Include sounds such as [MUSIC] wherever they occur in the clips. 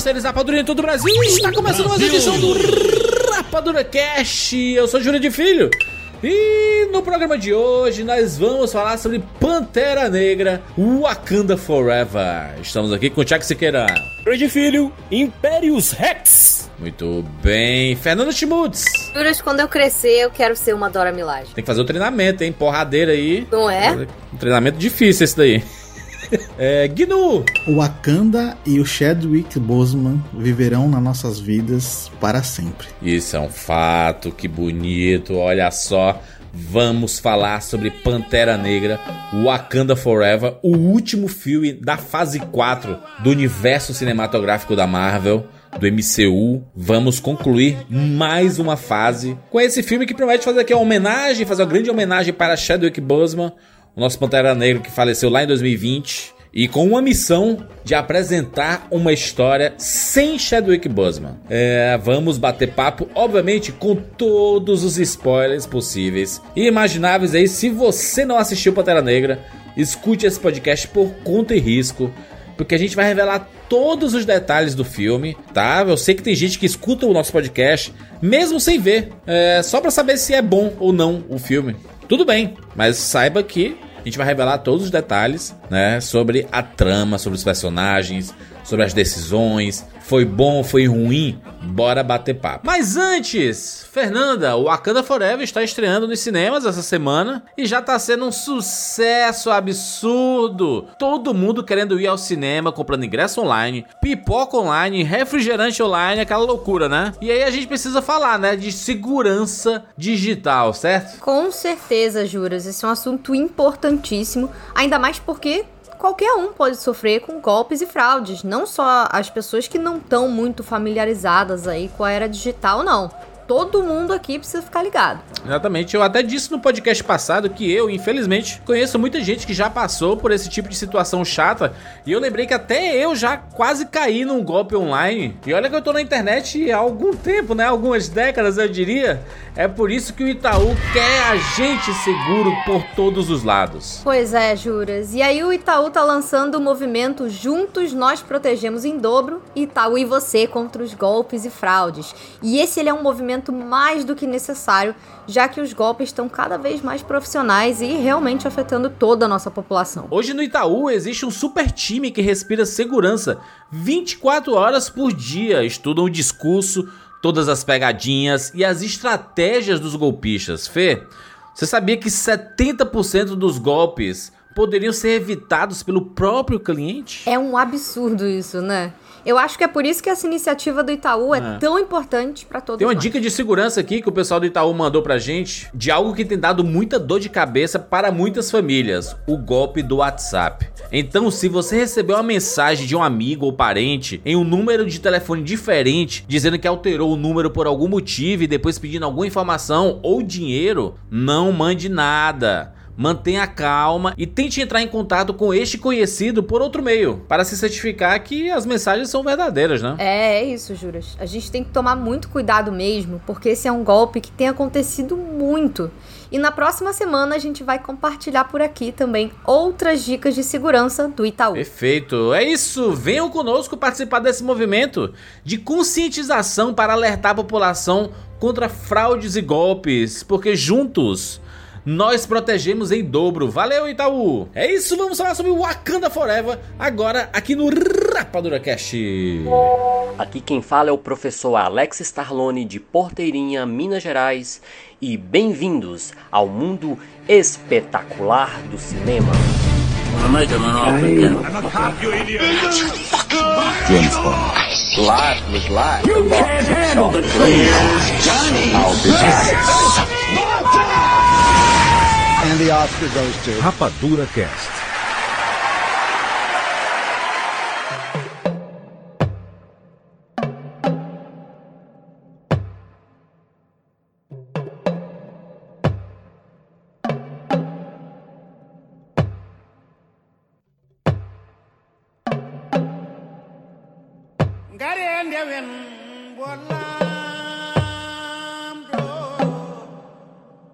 Bem-vindo, seres Rapadura em todo o Brasil. Está começando mais uma edição do Rapadura Cast. Eu sou Júlio de Filho. E no programa de hoje nós vamos falar sobre Pantera Negra Wakanda Forever. Estamos aqui com o Tiago Siqueira. Grande Filho, Impérios Rex. Muito bem. Fernando Schmutz. Juras, quando eu crescer, eu quero ser uma Dora Milaje. Tem que fazer o treinamento, hein? Porradeira aí. Não é? Um treinamento difícil esse daí. É, Gnu. O Wakanda e o Chadwick Boseman viverão nas nossas vidas para sempre. Isso é um fato, que bonito, olha só. Vamos falar sobre Pantera Negra, Wakanda Forever, o último filme da fase 4 do universo cinematográfico da Marvel, do MCU. Vamos concluir mais uma fase com esse filme que promete fazer aqui uma homenagem, fazer uma grande homenagem para Chadwick Boseman, o nosso Pantera Negra que faleceu lá em 2020 e com uma missão de apresentar uma história sem Chadwick Boseman. É, vamos bater papo, obviamente, com todos os spoilers possíveis e imagináveis aí. Se você não assistiu Pantera Negra, escute esse podcast por conta e risco. Porque a gente vai revelar todos os detalhes do filme, tá? Eu sei que tem gente que escuta o nosso podcast, mesmo sem ver, é, só pra saber se é bom ou não o filme. Tudo bem, mas saiba que a gente vai revelar todos os detalhes, né, sobre a trama, sobre os personagens, sobre as decisões, foi bom, foi ruim, bora bater papo. Mas antes, Fernanda, o Wakanda Forever está estreando nos cinemas essa semana e já tá sendo um sucesso absurdo. Todo mundo querendo ir ao cinema, comprando ingresso online, pipoca online, refrigerante online, aquela loucura, né? E aí a gente precisa falar, né, de segurança digital, certo? Com certeza, Juras. Esse é um assunto importantíssimo. Ainda mais porque qualquer um pode sofrer com golpes e fraudes. Não só as pessoas que não estão muito familiarizadas aí com a era digital, não. Todo mundo aqui precisa ficar ligado. Exatamente. Eu até disse no podcast passado que eu, infelizmente, conheço muita gente que já passou por esse tipo de situação chata. E eu lembrei que até eu já quase caí num golpe online. E olha que eu tô na internet há algum tempo, né? Algumas décadas, eu diria. É por isso que o Itaú quer a gente seguro por todos os lados. Pois é, Juras. E aí o Itaú tá lançando o movimento Juntos Nós Protegemos em Dobro, Itaú e você contra os golpes e fraudes. E esse ele é um movimento mais do que necessário, já que os golpes estão cada vez mais profissionais e realmente afetando toda a nossa população. Hoje no Itaú existe um super time que respira segurança 24 horas por dia, estudam o discurso, todas as pegadinhas e as estratégias dos golpistas. Fê, você sabia que 70% dos golpes poderiam ser evitados pelo próprio cliente? É um absurdo isso, né? Eu acho que é por isso que essa iniciativa do Itaú é, É. tão importante para todos Tem uma nós. dica de segurança aqui que o pessoal do Itaú mandou pra gente, de algo que tem dado muita dor de cabeça para muitas famílias, o golpe do WhatsApp. Então, se você recebeu uma mensagem de um amigo ou parente em um número de telefone diferente, dizendo que alterou o número por algum motivo e depois pedindo alguma informação ou dinheiro, não mande nada. Mantenha calma e tente entrar em contato com este conhecido por outro meio, para se certificar que as mensagens são verdadeiras, né? É, é isso, Juras. A gente tem que tomar muito cuidado mesmo, porque esse é um golpe que tem acontecido muito. E na próxima semana a gente vai compartilhar por aqui também outras dicas de segurança do Itaú. Perfeito, é isso. Venham conosco participar desse movimento de conscientização para alertar a população contra fraudes e golpes, porque juntos nós protegemos em dobro. Valeu, Itaú! É isso, vamos falar sobre Wakanda Forever agora aqui no Rapadura Cast. Aqui quem fala é o professor Alex Starlone de Porteirinha, Minas Gerais, e bem-vindos ao mundo espetacular do cinema. Life was life. You can't handle the truth. I'll be back. And the Oscar goes to Rapadura Cast. Got it,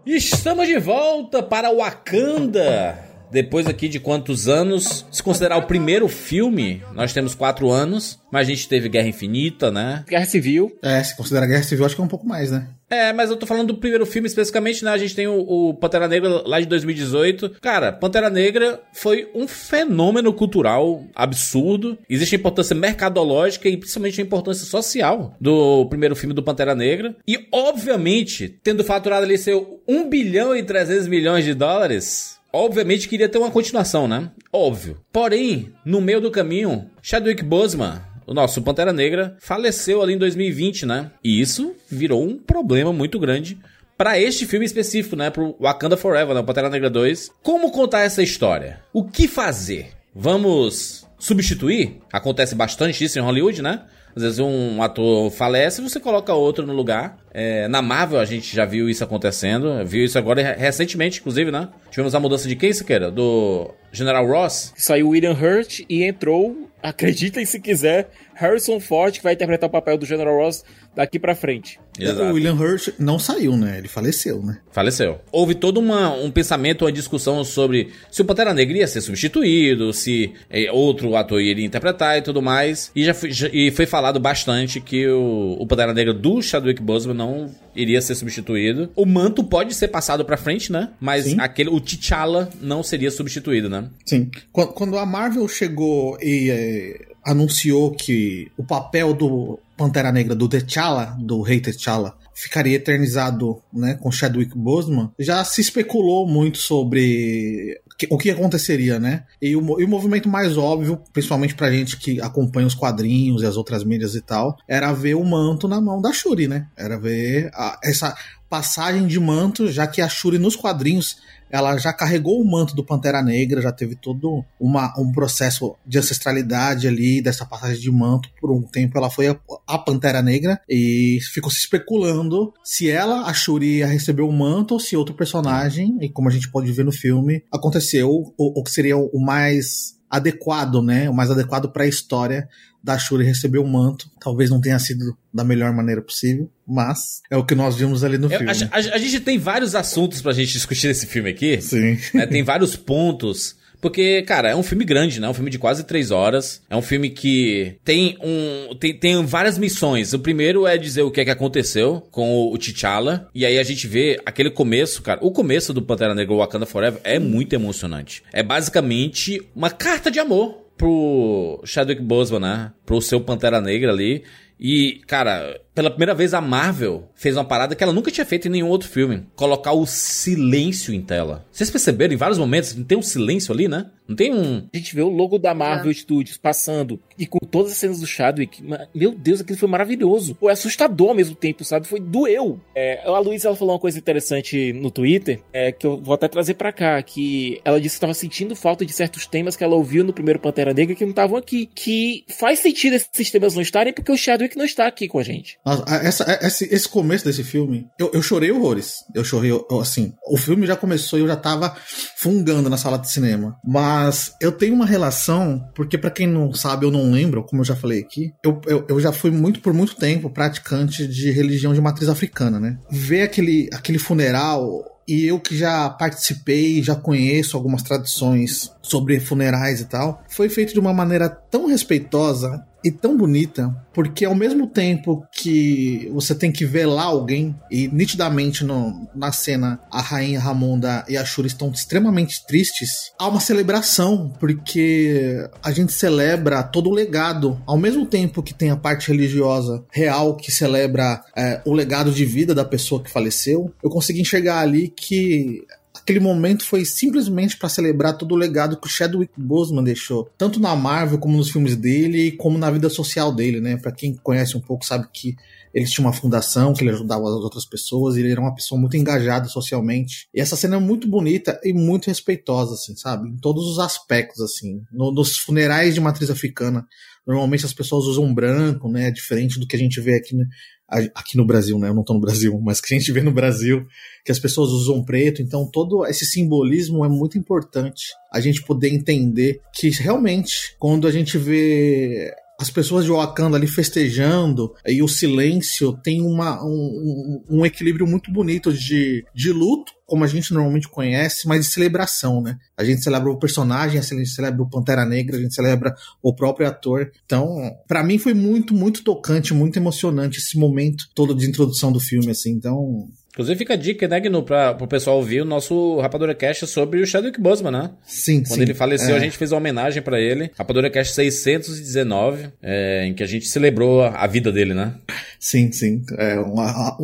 Estamos de volta para Wakanda. Depois aqui de quantos anos? Se considerar o primeiro filme, nós temos quatro anos, mas a gente teve Guerra Infinita, né? Guerra Civil. É, se considerar Guerra Civil, acho que é um pouco mais, né? É, mas eu tô falando do primeiro filme especificamente, né? A gente tem o, o, Pantera Negra lá de 2018. Cara, Pantera Negra foi um fenômeno cultural absurdo. Existe a importância mercadológica e principalmente a importância social do primeiro filme do Pantera Negra. E, obviamente, tendo faturado ali seu 1 bilhão e 300 milhões de dólares, obviamente queria ter uma continuação, né? Óbvio. Porém, no meio do caminho, Chadwick Boseman o nosso Pantera Negra faleceu ali em 2020, né? E isso virou um problema muito grande para este filme específico, né? Pro Wakanda Forever, né? Pantera Negra 2. Como contar essa história? O que fazer? Vamos substituir? Acontece bastante isso em Hollywood, né? Às vezes um ator falece você coloca outro no lugar. É, na Marvel a gente já viu isso acontecendo. Viu isso agora recentemente, inclusive, né? Tivemos a mudança de quem, Siqueira? Do General Ross. Saiu William Hurt e entrou [LAUGHS] acreditem se quiser, Harrison Ford, que vai interpretar o papel do General Ross daqui para frente. Exato. O William Hurt não saiu, né? Ele faleceu, né? Faleceu. Houve todo uma, um pensamento, uma discussão sobre se o Pantera Negra ia ser substituído, se é, outro ator iria interpretar e tudo mais. E já foi, já, e foi falado bastante que o, o Pantera Negra do Chadwick Boseman não iria ser substituído. O manto pode ser passado para frente, né? Mas Sim. aquele o T'Challa não seria substituído, né? Sim. Quando a Marvel chegou e é, anunciou que o papel do Pantera Negra do T'Challa, do rei T'Challa, ficaria eternizado né, com Chadwick Boseman, já se especulou muito sobre o que aconteceria, né? E o, e o movimento mais óbvio, principalmente pra gente que acompanha os quadrinhos e as outras mídias e tal, era ver o manto na mão da Shuri, né? Era ver a, essa passagem de manto, já que a Shuri nos quadrinhos ela já carregou o manto do Pantera Negra, já teve todo uma, um processo de ancestralidade ali, dessa passagem de manto. Por um tempo ela foi a, a Pantera Negra e ficou se especulando se ela, a Shuri, ia receber o manto ou se outro personagem, e como a gente pode ver no filme, aconteceu o, que seria o mais adequado, né? O mais adequado para a história da Shuri receber o manto. Talvez não tenha sido da melhor maneira possível, mas é o que nós vimos ali no filme. A, a, a, gente tem vários assuntos pra gente discutir nesse filme aqui. Sim. Né? Tem vários pontos. Porque, cara, é um filme grande, né? É um filme de quase três horas. É um filme que tem um. Tem, tem várias missões. O primeiro é dizer o que é que aconteceu com o T'Challa. E aí a gente vê aquele começo, cara. O começo do Pantera Negra Wakanda Forever é muito emocionante. É basicamente uma carta de amor pro Chadwick Boseman, né? Pro seu Pantera Negra ali. E, cara, pela primeira vez a Marvel fez uma parada que ela nunca tinha feito em nenhum outro filme. Colocar o silêncio em tela. Vocês perceberam em vários momentos? Não tem um silêncio ali, né? Não tem um. A gente vê o logo da Marvel é. Studios passando e com todas as cenas do Chadwick. Meu Deus, aquilo foi maravilhoso. Foi assustador ao mesmo tempo, sabe? Foi doeu. É, a Luísa ela falou uma coisa interessante no Twitter, é, que eu vou até trazer para cá, que ela disse que estava sentindo falta de certos temas que ela ouviu no primeiro Pantera Negra que não estavam aqui. Que faz sentido esses temas não estarem porque o Chadwick não está aqui com a gente. Essa, esse, esse começo desse filme, eu, eu chorei horrores. Eu chorei, eu, assim, o filme já começou e eu já tava fungando na sala de cinema. Mas eu tenho uma relação, porque para quem não sabe, eu não lembro, como eu já falei aqui, eu, eu, eu, já fui muito por muito tempo praticante de religião de matriz africana, né? Ver aquele, aquele funeral e eu que já participei, já conheço algumas tradições sobre funerais e tal, foi feito de uma maneira tão respeitosa e tão bonita, porque ao mesmo tempo que você tem que velar alguém, e nitidamente no, na cena a rainha Ramonda e a Shuri estão extremamente tristes, há uma celebração, porque a gente celebra todo o legado, ao mesmo tempo que tem a parte religiosa real que celebra é, o legado de vida da pessoa que faleceu, eu consegui enxergar ali que aquele momento foi simplesmente para celebrar todo o legado que o Chadwick Boseman deixou, tanto na Marvel como nos filmes dele, como na vida social dele, né? Para quem conhece um pouco sabe que ele tinha uma fundação, que ele ajudava as outras pessoas, ele era uma pessoa muito engajada socialmente. E essa cena é muito bonita e muito respeitosa, assim, sabe? Em todos os aspectos, assim. No, nos funerais de matriz africana, normalmente as pessoas usam branco, né? Diferente do que a gente vê aqui, aqui no Brasil, né? Eu não tô no Brasil, [LAUGHS] mas que a gente vê no Brasil, que as pessoas usam preto, então todo esse simbolismo é muito importante a gente poder entender que realmente quando a gente vê as pessoas de Wakanda ali festejando e o silêncio tem uma, um, um equilíbrio muito bonito de, de luto, como a gente normalmente conhece, mas de celebração, né? A gente celebra o personagem, a gente celebra o Pantera Negra, a gente celebra o próprio ator. Então, para mim foi muito, muito tocante, muito emocionante esse momento todo de introdução do filme, assim. Então, Inclusive fica a dica, né, Gnu, pra, pro pessoal ouvir o nosso Rapadura Cast sobre o Chadwick Boseman, né? Sim, Quando sim. ele faleceu, É. a gente fez uma homenagem pra ele. Rapadura Cast 619, é, em que a gente celebrou a, a vida dele, né? Sim, sim. É um,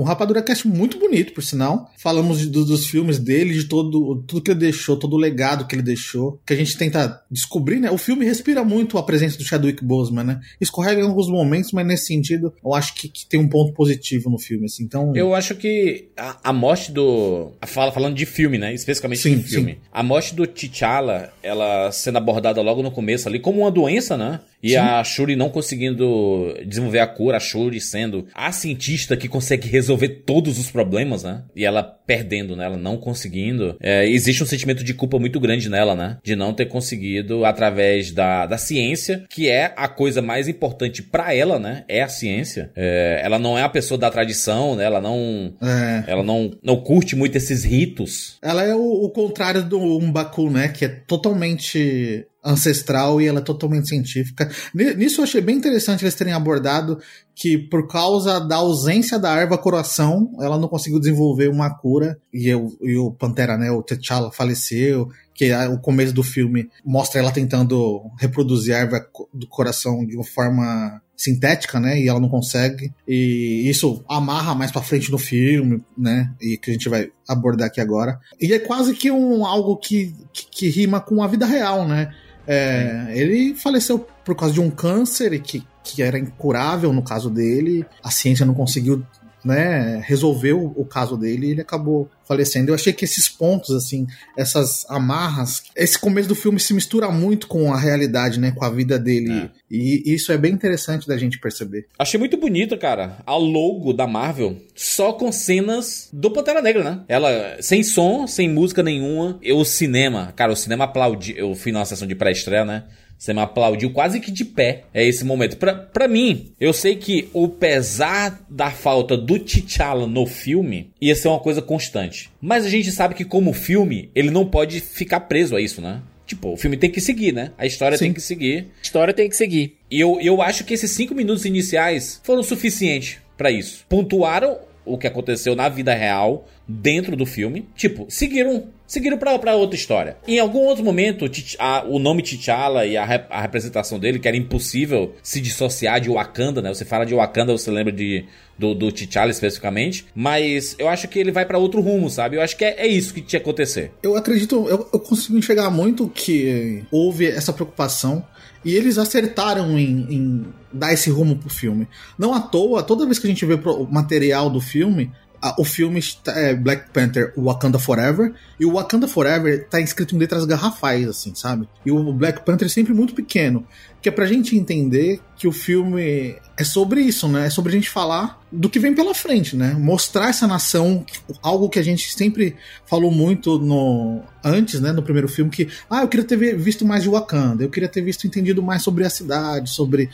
um Rapadura Cast muito bonito, por sinal. Falamos de- do- dos filmes dele, de todo tudo que ele deixou, todo o legado que ele deixou, que a gente tenta descobrir, né? O filme respira muito a presença do Chadwick Boseman, né? Escorrega em alguns momentos, mas nesse sentido, eu acho que, que tem um ponto positivo no filme, assim. Então, Eu acho que a, a morte do. a Fala, falando de filme, né? Especificamente Sim, de filme. sim. A morte do T'Challa, ela sendo abordada logo no começo ali como uma doença, né? E Sim. a Shuri não conseguindo desenvolver a cura, a Shuri sendo a cientista que consegue resolver todos os problemas, né? E ela perdendo, né? Ela não conseguindo. É, existe um sentimento de culpa muito grande nela, né? De não ter conseguido através da, da ciência, que é a coisa mais importante pra ela, né? É a ciência. É, ela não é a pessoa da tradição, né? Ela não. é, Ela não, não curte muito esses ritos. ela é o, o contrário do Umbaku, né? Que é totalmente ancestral e ela é totalmente científica. Ni- Nisso eu achei bem interessante eles terem abordado que por causa da ausência da erva coração, ela não conseguiu desenvolver uma cura e, o- e o Pantera, né, o T'Challa faleceu, que a- o começo do filme mostra ela tentando reproduzir a erva do coração de uma forma sintética, né, e ela não consegue. E isso amarra mais pra frente no filme, né, e que a gente vai abordar aqui agora. E é quase que um algo que, que, que rima com a vida real, né? É, ele faleceu por causa de um câncer que, que era incurável no caso dele. A ciência não conseguiu né, resolver o, o caso dele e ele acabou falecendo. Eu achei que esses pontos, assim, essas amarras, esse começo do filme se mistura muito com a realidade, né, com a vida dele. É. E isso é bem interessante da gente perceber. Achei muito bonito, cara, a logo da Marvel só com cenas do Pantera Negra, né? Ela sem som, sem música nenhuma. E o cinema, cara, o cinema aplaudiu. Eu fui numa sessão de pré-estreia, né? O cinema aplaudiu quase que de pé. É esse momento. Pra, pra mim, eu sei que o pesar da falta do T'Challa no filme ia ser uma coisa constante. Mas a gente sabe que como filme, ele não pode ficar preso a isso, né? Tipo, o filme tem que seguir, né? A história Sim. tem que seguir. A história tem que seguir. E eu, eu acho que esses cinco minutos iniciais foram suficientes pra isso. Pontuaram o que aconteceu na vida real dentro do filme. Tipo, seguiram seguiram pra outra história. Em algum outro momento, a- o nome T'Challa e a, rep- a representação dele, que era impossível se dissociar de Wakanda, né? Você fala de Wakanda, você lembra de, do, do T'Challa especificamente. Mas eu acho que ele vai pra outro rumo, sabe? Eu acho que é, é isso que tinha que acontecer. Eu acredito, eu, eu consigo enxergar muito que houve essa preocupação e eles acertaram em, em dar esse rumo pro filme. Não à toa, toda vez que a gente vê o material do filme, o filme é Black Panther Wakanda Forever, e o Wakanda Forever tá escrito em letras garrafais, assim, sabe? E o Black Panther é sempre muito pequeno. Que é pra gente entender que o filme é sobre isso, né? É sobre a gente falar do que vem pela frente, né? Mostrar essa nação, algo que a gente sempre falou muito no antes, né, no primeiro filme, que ah, eu queria ter vi- visto mais de Wakanda, eu queria ter visto entendido mais sobre a cidade, sobre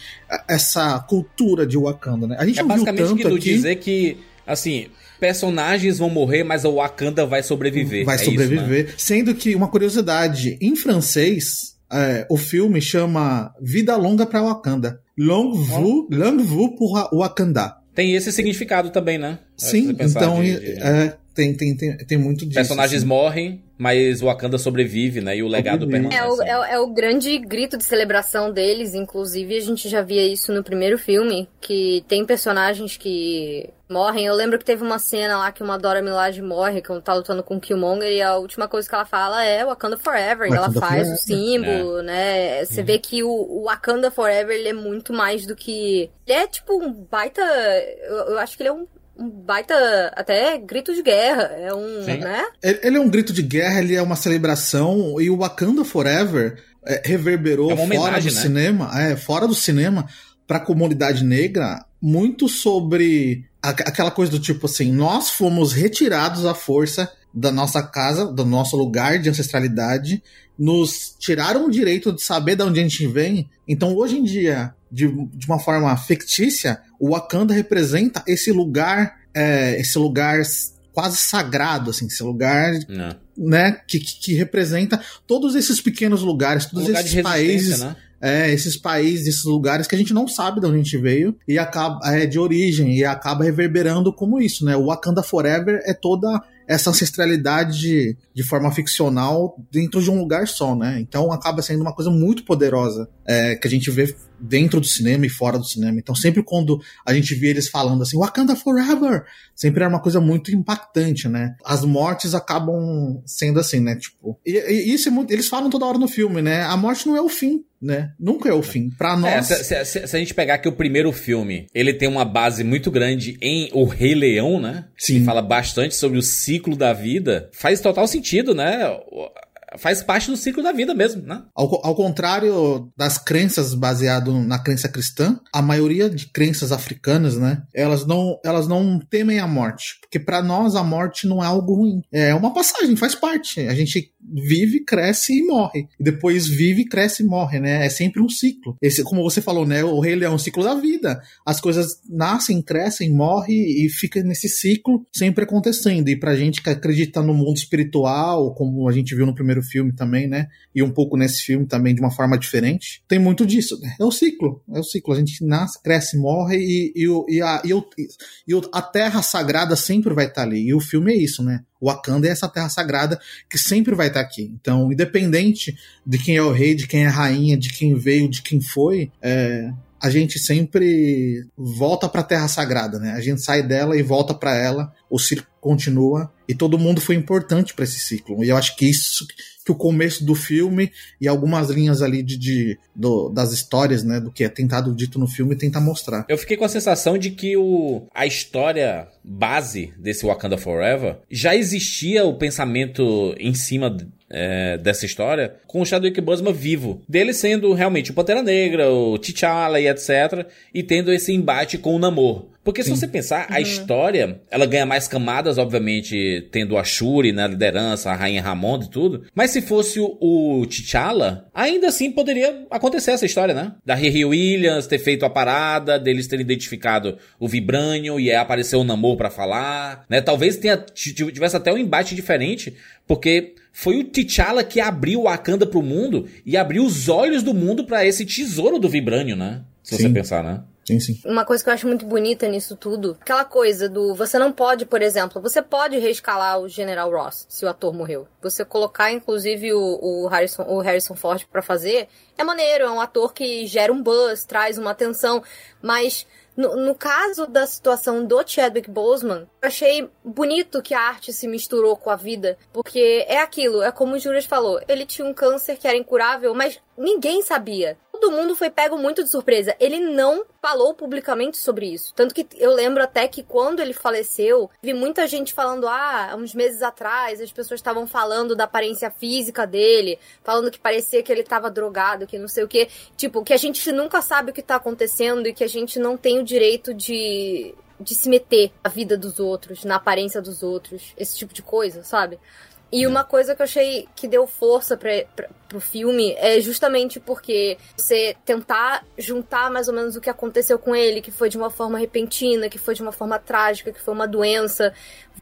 essa cultura de Wakanda, né? A gente É não viu basicamente tanto que aqui. dizer que, assim, personagens vão morrer, mas o Wakanda vai sobreviver. vai É isso, né? sobreviver. Sendo que, uma curiosidade, em francês, é, o filme chama Vida Longa para Wakanda. Longue Vue, Longue Vue pour Wakanda. Tem esse significado também, né? Sim, você pensar então de- de- é, tem, tem, tem, tem muito disso. personagens assim. morrem, mas o Wakanda sobrevive, né? E o legado Sobrevive. permanece. É o, é, é o grande grito de celebração deles, inclusive a gente já via isso no primeiro filme, que tem personagens que morrem. Eu lembro que teve uma cena lá que uma Dora Milaje morre, que tá lutando com o Killmonger, e a última coisa que ela fala é Wakanda Forever, e ela Wakanda faz Forever. o símbolo, né? Você vê que o, o Wakanda Forever, ele é muito mais do que... Ele é tipo um baita... Eu, eu acho que ele é um um baita até grito de guerra, é um, Sim. né? Ele ele é um grito de guerra, ele é uma celebração, e o Wakanda Forever é, reverberou É uma fora homenagem, do né? cinema, é, fora do cinema, pra comunidade negra, muito sobre aquela coisa do tipo assim, nós fomos retirados à força da nossa casa, do nosso lugar de ancestralidade, nos tiraram o direito de saber de onde a gente vem. Então, hoje em dia, de, de uma forma fictícia, o Wakanda representa esse lugar, é, esse lugar quase sagrado, assim, esse lugar, Não. né, que, que, representa todos esses pequenos lugares, todos Um lugar esses países, né? É, esses países, esses lugares que a gente não sabe de onde a gente veio e acaba é de origem e acaba reverberando como isso, né? O Wakanda Forever é toda essa ancestralidade de, forma ficcional dentro de um lugar só, né? Então acaba sendo uma coisa muito poderosa é, que a gente vê dentro do cinema e fora do cinema. Então sempre quando a gente vê eles falando assim, Wakanda Forever, sempre era uma coisa muito impactante, né? As mortes acabam sendo assim, né? Tipo, e, e isso é muito, eles falam toda hora no filme, né? A morte não é o fim, né? Nunca é o fim. Pra É, nós. se, se- se- se a gente pegar que o primeiro filme, ele tem uma base muito grande em O Rei Leão, né? Sim. Que fala bastante sobre o ciclo da vida. Faz total sentido, né? Faz parte do ciclo da vida mesmo, né? Ao, ao contrário das crenças baseado na crença cristã, a maioria de crenças africanas, né, elas não, elas não temem a morte, porque para nós a morte não é algo ruim. É uma passagem, faz parte. A gente vive, cresce e morre. E depois vive, cresce e morre, né? É sempre um ciclo. Esse, como você falou, né, o rei leão é um ciclo da vida. As coisas nascem, crescem, morrem e fica nesse ciclo sempre acontecendo. E pra gente que acredita no mundo espiritual, como a gente viu no primeiro filme também, né? E um pouco nesse filme também de uma forma diferente, tem muito disso. né? É o ciclo, é o ciclo. A gente nasce, cresce, morre e, e, e a, e, o- e a terra sagrada sempre vai estar ali. E o filme é isso, né? Wakanda é essa terra sagrada que sempre vai estar aqui. Então, independente de quem é o rei, de quem é a rainha, de quem veio, de quem foi, é, a gente sempre volta para a terra sagrada, né? A gente sai dela e volta para ela, o continua e todo mundo foi importante para esse ciclo. E eu acho que isso que o começo do filme e algumas linhas ali de, de- do- das histórias, né, do que é tentado dito no filme, tenta mostrar. Eu fiquei com a sensação de que o, a história base desse Wakanda Forever já existia o pensamento em cima é, dessa história com o Chadwick Boseman vivo. Dele sendo realmente o Pantera Negra, o T'Challa e etc. E tendo esse embate com o Namor. Porque se você pensar, a história, ela ganha mais camadas, obviamente, tendo a Shuri na liderança, a Rainha Ramonda e tudo. Mas se fosse o, o T'Challa, ainda assim poderia acontecer essa história, né? Da Riri Williams ter feito a parada, deles terem identificado o Vibranium e aí apareceu o Namor pra falar, né? Talvez tenha, tivesse até um embate diferente, porque foi o T'Challa que abriu o Wakanda pro mundo e abriu os olhos do mundo pra esse tesouro do Vibranium, né? Se você Sim. pensar, né? Sim, sim. Uma coisa que eu acho muito bonita nisso tudo, aquela coisa do você não pode, por exemplo, você pode reescalar o General Ross se o ator morreu. Você colocar inclusive o, o Harrison, o Harrison Ford pra fazer é maneiro, é um ator que gera um buzz, traz uma atenção, mas no, no caso da situação do Chadwick Boseman, eu achei bonito que a arte se misturou com a vida, porque é aquilo, é como o Juras falou, ele tinha um câncer que era incurável, mas ninguém sabia. Todo mundo foi pego muito de surpresa. Ele não falou publicamente sobre isso. Tanto que eu lembro até que quando ele faleceu, vi muita gente falando, ah, uns meses atrás, as pessoas estavam falando da aparência física dele, falando que parecia que ele tava drogado, que não sei o quê. Tipo, que a gente nunca sabe o que tá acontecendo e que a gente não tem o direito de de se meter na vida dos outros, na aparência dos outros, esse tipo de coisa, sabe? E uma coisa que eu achei que deu força pra, pra, pro filme é justamente porque você tentar juntar mais ou menos o que aconteceu com ele, que foi de uma forma repentina, que foi de uma forma trágica, que foi uma doença.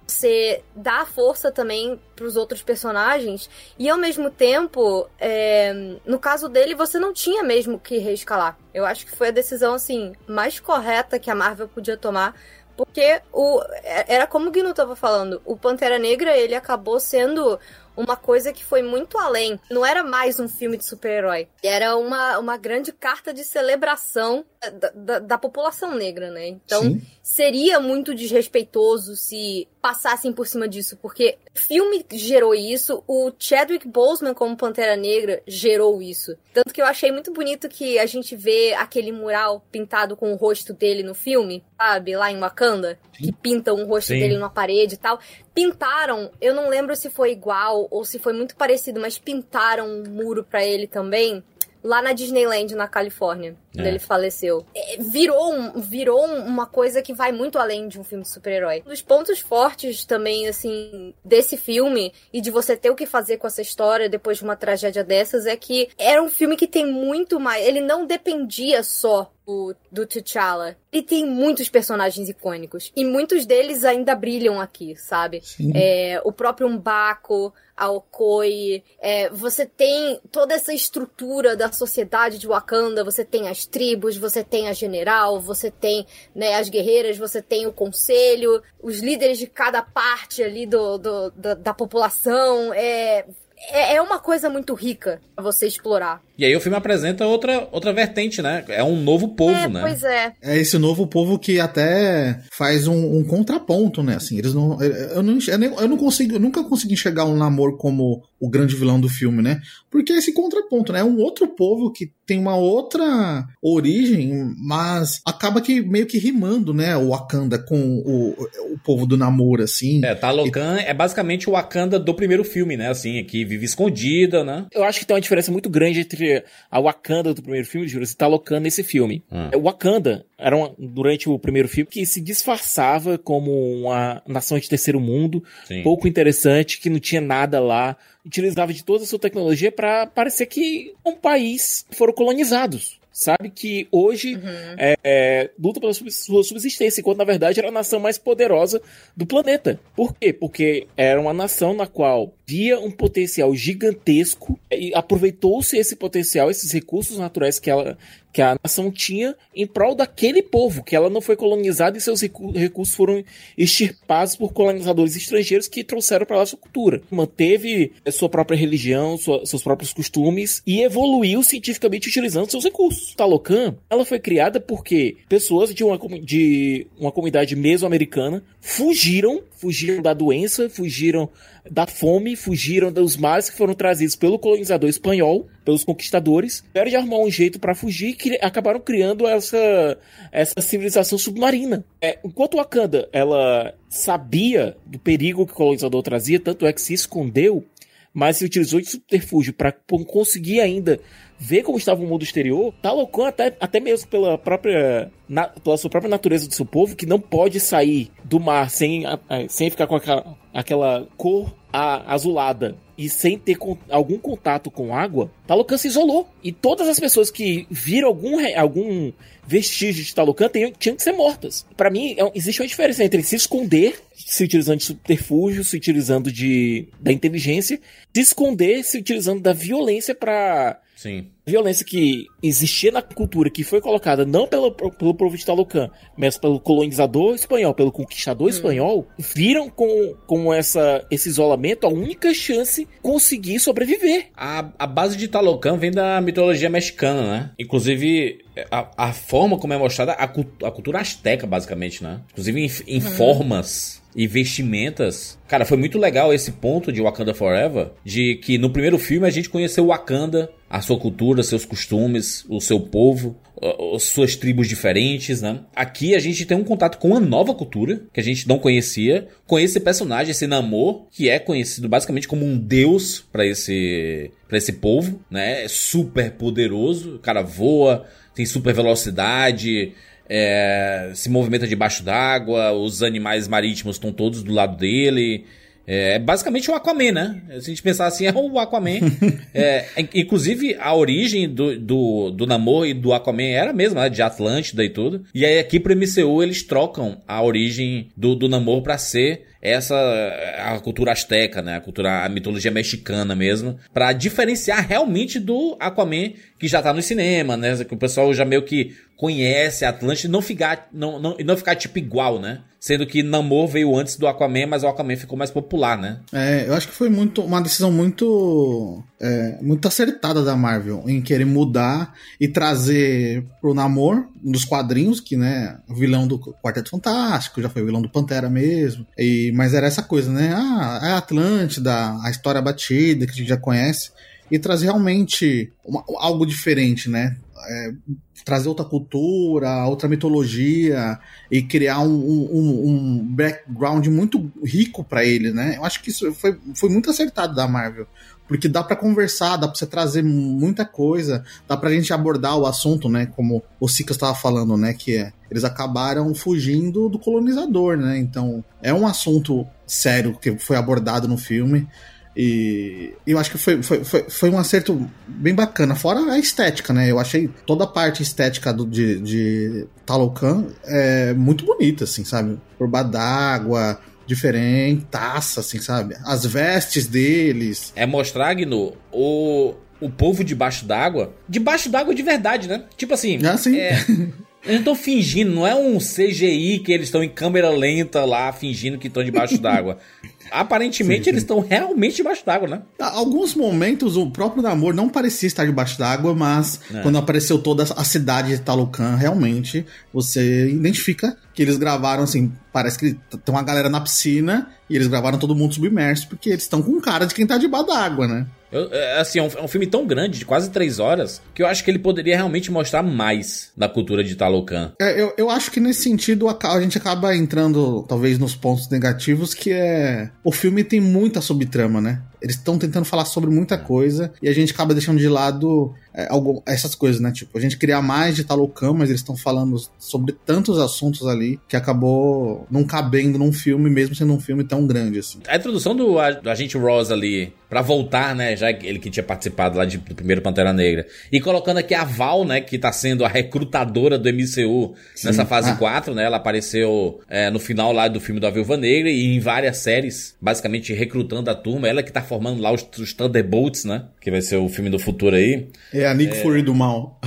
Você dá força também pros outros personagens e ao mesmo tempo, é, no caso dele, você não tinha mesmo que reescalar. Eu acho que foi a decisão assim mais correta que a Marvel podia tomar porque o, era como o Gnu tava falando, o Pantera Negra ele acabou sendo uma coisa que foi muito além. Não era mais um filme de super-herói. Era uma, uma grande carta de celebração da, da, da população negra, né? Então, Sim. seria muito desrespeitoso se passassem por cima disso, porque o filme gerou isso, o Chadwick Boseman como Pantera Negra gerou isso. Tanto que eu achei muito bonito que a gente vê aquele mural pintado com o rosto dele no filme, sabe? Lá em Wakanda, que pintam o rosto Sim. dele numa parede e tal. Pintaram, eu não lembro se foi igual ou se foi muito parecido, mas pintaram um muro pra ele também. Lá na Disneyland, na Califórnia. Quando é. ele faleceu. É, virou, um, virou uma coisa que vai muito além de um filme de super-herói. Um dos pontos fortes também, assim, desse filme e de você ter o que fazer com essa história depois de uma tragédia dessas é que era um filme que tem muito mais. Ele não dependia só do, do T'Challa. Ele tem muitos personagens icônicos. E muitos deles ainda brilham aqui, sabe? É, o próprio Mbaku, a Okoi. É, você tem toda essa estrutura da sociedade de Wakanda. Você tem as tribos, você tem a general, você tem né, as guerreiras, você tem o conselho, os líderes de cada parte ali do, do, do da população. É, é, é uma coisa muito rica você explorar. E aí o filme apresenta outra, outra vertente, né? É um novo povo, é, né? Pois é. É esse novo povo que até faz um, um contraponto, né? Assim, eles não. Eu não, eu não consigo, eu nunca consegui enxergar um namoro como o grande vilão do filme, né? Porque é esse contraponto, né? É um outro povo que tem uma outra origem, mas acaba que meio que rimando, né? O Wakanda com o, o povo do namoro, assim. É, Talocan e... é basicamente o Wakanda do primeiro filme, né? Assim, que vive escondida, né? Eu acho que tem uma diferença muito grande entre a Wakanda do primeiro filme e o Talocan nesse filme. Ah. O Wakanda era uma, durante o primeiro filme que se disfarçava como uma nação de terceiro mundo, Sim. pouco interessante, que não tinha nada lá utilizava de toda a sua tecnologia para parecer que um país foram colonizados sabe que hoje uhum. é, é, luta pela sua subsistência, enquanto na verdade era a nação mais poderosa do planeta. Por quê? Porque era uma nação na qual via um potencial gigantesco e aproveitou-se esse potencial, esses recursos naturais que ela que a nação tinha em prol daquele povo, que ela não foi colonizada e seus recursos foram extirpados por colonizadores estrangeiros que trouxeram para lá sua cultura. Manteve sua própria religião, sua, seus próprios costumes e evoluiu cientificamente utilizando seus recursos. Talocan, ela foi criada porque pessoas de uma, de uma comunidade mesoamericana fugiram, fugiram da doença, fugiram da fome, fugiram dos males que foram trazidos pelo colonizador espanhol, pelos conquistadores, tiveram de arrumar um jeito para fugir que acabaram criando essa, essa civilização submarina. É, enquanto Wakanda ela sabia do perigo que o colonizador trazia, tanto é que se escondeu, mas se utilizou de subterfúgio para conseguir ainda ver como estava o mundo exterior, Talocan, até, até mesmo pela própria, na, pela sua própria natureza do seu povo, que não pode sair do mar sem, sem ficar com aquela, aquela cor azulada e sem ter con algum contato com água, Talocan se isolou. E todas as pessoas que viram algum, algum vestígio de Talocan tinham, tinham que ser mortas. Para mim, é, existe uma diferença entre se esconder, se utilizando de subterfúgio, se utilizando de, da inteligência, se esconder, se utilizando da violência para Sim. Violência que existia na cultura, que foi colocada não pelo, pelo povo de Talocan, mas pelo colonizador espanhol, pelo conquistador hum. espanhol, viram com, com essa, esse isolamento a única chance conseguir sobreviver. A, a base de Talocan vem da mitologia mexicana, né? Inclusive, a, a forma como é mostrada a, a cultura asteca, basicamente, né? Inclusive em, em uhum. formas e vestimentas. Cara, foi muito legal esse ponto de Wakanda Forever, de que no primeiro filme a gente conheceu Wakanda, a sua cultura, seus costumes, o seu povo, suas tribos diferentes, né? Aqui a gente tem um contato com uma nova cultura que a gente não conhecia, com esse personagem, esse Namor, que é conhecido basicamente como um deus para esse para esse povo, né? É super poderoso, o cara voa, tem super velocidade, é, se movimenta debaixo d'água, os animais marítimos estão todos do lado dele. É, é basicamente o Aquaman, né? Se a gente pensar assim, [LAUGHS] é o Aquaman. é, inclusive, a origem do, do, do Namor e do Aquaman era a mesma, né? De Atlântida e tudo. E aí aqui pro MCU eles trocam a origem do, do Namor pra ser essa a cultura asteca, né? A cultura, a mitologia mexicana mesmo, para diferenciar realmente do Aquaman que já tá no cinema, né? Que o pessoal já meio que conhece Atlântida e não ficar, não, não, não ficar tipo igual, né? Sendo que Namor veio antes do Aquaman, mas o Aquaman ficou mais popular, né? É, eu acho que foi muito uma decisão muito é, muito acertada da Marvel em querer mudar e trazer pro Namor um dos quadrinhos que, né, vilão do Quarteto Fantástico, já foi vilão do Pantera mesmo. E mas era essa coisa, né? Ah, é Atlântida, a história batida que a gente já conhece e trazer realmente uma, algo diferente, né? É, trazer outra cultura, outra mitologia e criar um, um, um background muito rico para ele, né? Eu acho que isso foi, foi muito acertado da Marvel. porque dá para conversar, dá pra você trazer muita coisa, dá pra gente abordar o assunto, né? Como o Sika estava falando, né? Que é, eles acabaram fugindo do colonizador, né? Então, é um assunto sério que foi abordado no filme. E eu acho que foi, foi, foi, foi, um acerto bem bacana. Fora a estética, né? Eu achei toda a parte estética do, de, de Talocan é muito bonita, assim, sabe? Por d'água, diferente, taça, assim, sabe? As vestes deles. É mostrar, Gnu, o, o povo debaixo d'água. Debaixo d'água de verdade, né? Tipo assim. Ah, sim. É, [LAUGHS] Eles estão fingindo, não é um CGI que eles estão em câmera lenta lá, fingindo que estão debaixo d'água. [LAUGHS] Aparentemente, sim, sim. eles estão realmente debaixo d'água, né? Alguns momentos, o próprio Namor não parecia estar debaixo d'água, mas é. quando apareceu toda a cidade de Talucan, realmente, você identifica que eles gravaram, assim, parece que tem uma galera na piscina e eles gravaram todo mundo submerso, porque eles estão com cara de quem tá debaixo d'água, né? Eu, é, assim, é um, é um, filme tão grande, de quase três horas, que eu acho que ele poderia realmente mostrar mais da cultura de Talocan. É, eu, eu acho que nesse sentido a, a, gente acaba entrando, talvez, nos pontos negativos, que é. O filme tem muita subtrama, né? Eles estão tentando falar sobre muita coisa e a gente acaba deixando de lado é, algo, essas coisas, né? Tipo, a gente queria mais de Talocan, mas eles estão falando sobre tantos assuntos ali que acabou não cabendo num filme, mesmo sendo um filme tão grande assim. A introdução do, do agente Ross ali, para voltar, né? Já ele que tinha participado lá de, do primeiro Pantera Negra. E colocando aqui a Val, né? Que tá sendo a recrutadora do MCU Sim. nessa fase ah. 4, né? Ela apareceu é, no final lá do filme da Viúva Negra e em várias séries, basicamente recrutando a turma. Ela que tá formando lá os, os Thunderbolts, né? Que vai ser o filme do futuro aí. É a Nick é... Fury do mal.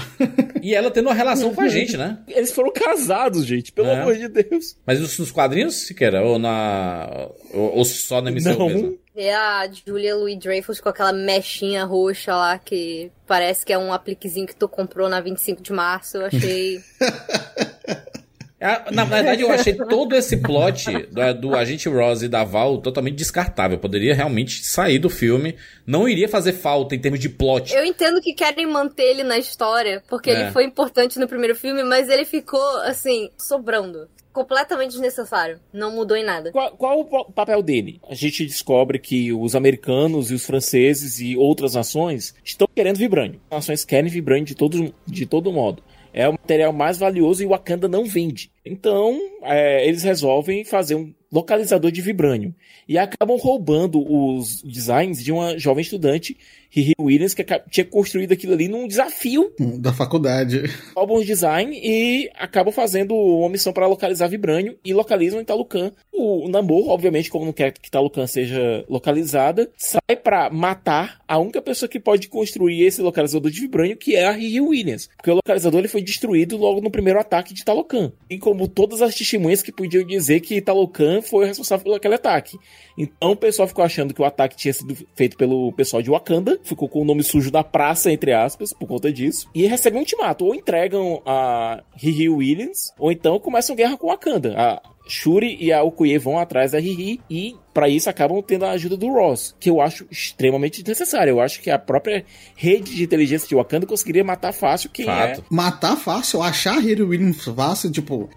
e ela tendo uma relação com a gente, né? [LAUGHS] Eles foram casados, gente, pelo é. amor de Deus. Mas nos quadrinhos, Siqueira? Ou na. Ou, ou só na MCU Não. mesmo? É a Julia Louis Dreyfus com aquela mechinha roxa lá que parece que é um apliquezinho que tu comprou na 25 de março. Eu achei. [LAUGHS] É, na verdade, eu achei todo esse plot do, do agente Ross e da Val totalmente descartável. Poderia realmente sair do filme. Não iria fazer falta em termos de plot. Eu entendo que querem manter ele na história, porque é. ele foi importante no primeiro filme, mas ele ficou, assim, sobrando completamente desnecessário. Não mudou em nada. Qual, qual, o papel dele? A gente descobre que os americanos e os franceses e outras nações estão querendo vibrânio. As nações querem vibrânio de todo, de todo modo é o material mais valioso e o Wakanda não vende. Então, é, eles resolvem fazer um localizador de vibrânio e acabam roubando os designs de uma jovem estudante Riri Williams, que tinha construído aquilo ali num desafio. Da faculdade. Roubam os design e acabam fazendo uma missão para localizar Vibrânio e localizam em Talucan. O Namor, obviamente, como não quer que Talucan seja localizada, sai para matar a única pessoa que pode construir esse localizador de Vibrânio, que é a Riri Williams. Porque o localizador ele foi destruído logo no primeiro ataque de Talucan. E como todas as testemunhas que podiam dizer que Talucan foi responsável por aquele ataque. Então o pessoal ficou achando que o ataque tinha sido feito pelo pessoal de Wakanda, ficou com o nome sujo da praça, entre aspas, por conta disso, e recebem um ultimato, ou entregam a Riri Williams, ou então começam guerra com Wakanda. A Shuri e a Okuye vão atrás da Riri e para isso acabam tendo a ajuda do Ross, que eu acho extremamente necessário. Eu acho que a própria rede de inteligência de Wakanda conseguiria matar fácil quem Fato. é. Matar fácil? Achar a Riri Williams fácil, tipo...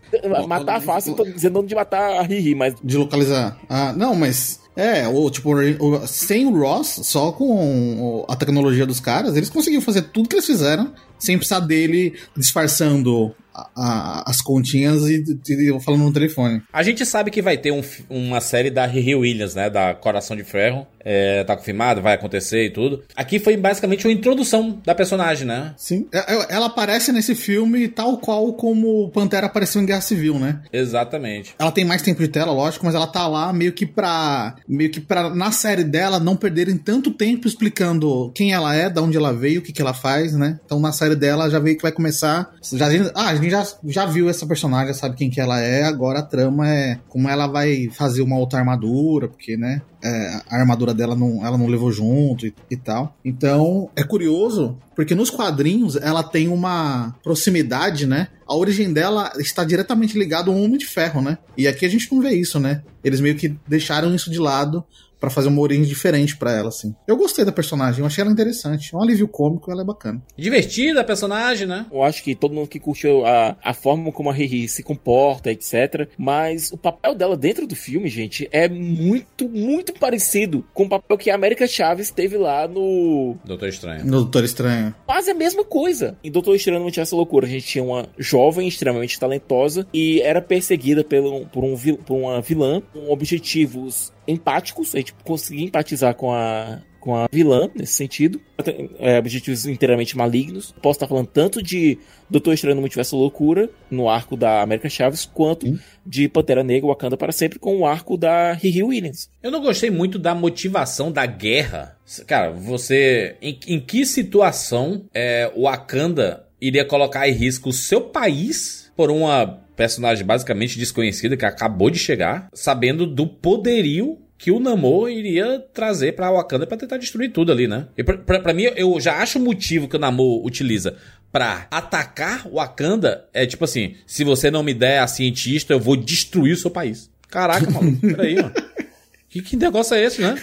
Matar fácil, tô dizendo não de matar a Riri, mas... De localizar. Ah, não, mas é, ou tipo, sem o Ross, só com a tecnologia dos caras, eles conseguiram fazer tudo que eles fizeram sem precisar dele disfarçando a, a, as continhas e, e, falando no telefone. A gente sabe que vai ter um, uma série da Riri Williams, né? Da Coração de Ferro. É, tá confirmado, vai acontecer e tudo. Aqui foi basicamente uma introdução da personagem, né? Sim. É, é, ela aparece nesse filme tal qual como Pantera apareceu em Guerra Civil, né? Exatamente. Ela tem mais tempo de tela, lógico, mas ela tá lá meio que pra. meio que pra, na série dela, não perderem tanto tempo explicando quem ela é, de onde ela veio, o que, que ela faz, né? Então na série dela já veio que vai começar. Já, ah, gente já, já viu essa personagem, já sabe quem que ela é, agora a trama é como ela vai fazer uma outra armadura, porque, né, é, a armadura dela não, ela não levou junto e, e, tal. Então, é curioso, porque nos quadrinhos ela tem uma proximidade, né? A origem dela está diretamente ligada ao Homem de Ferro, né? E aqui a gente não vê isso, né? Eles meio que deixaram isso de lado para fazer uma origem diferente para ela, assim. Eu gostei da personagem, eu achei ela interessante. É um alívio cômico, ela é bacana. Divertida a personagem, né? Eu acho que todo mundo que curtiu a, a forma como a Riri se comporta, etc. Mas o papel dela dentro do filme, gente, é muito, muito parecido com o papel que a América Chaves teve lá no. Doutor Estranho. No Doutor Estranho. Quase a mesma coisa. Em Doutor Estranho não tinha essa loucura. A gente tinha uma jovem extremamente talentosa e era perseguida pelo, por, um, por uma vilã com objetivos empáticos. A gente conseguia empatizar com a, com a vilã, nesse sentido. É, objetivos inteiramente malignos. Posso estar falando tanto de Doutor Estranho no Multiverso Loucura, no arco da América Chaves, quanto hum. de Pantera Negra, Wakanda para sempre, com o arco da Riri Williams. Eu não gostei muito da motivação da guerra. Cara, você... Em, em que situação é, o Wakanda iria colocar em risco o seu país por uma personagem basicamente desconhecida que acabou de chegar, sabendo do poderio que o Namor iria trazer pra Wakanda para tentar destruir tudo ali, né? E pra, pra, pra, mim, eu já acho o motivo que o Namor utiliza pra atacar Wakanda é tipo assim: se você não me der a cientista, eu vou destruir o seu país. Caraca, mano, peraí, mano. [LAUGHS] Que, que negócio é esse, né?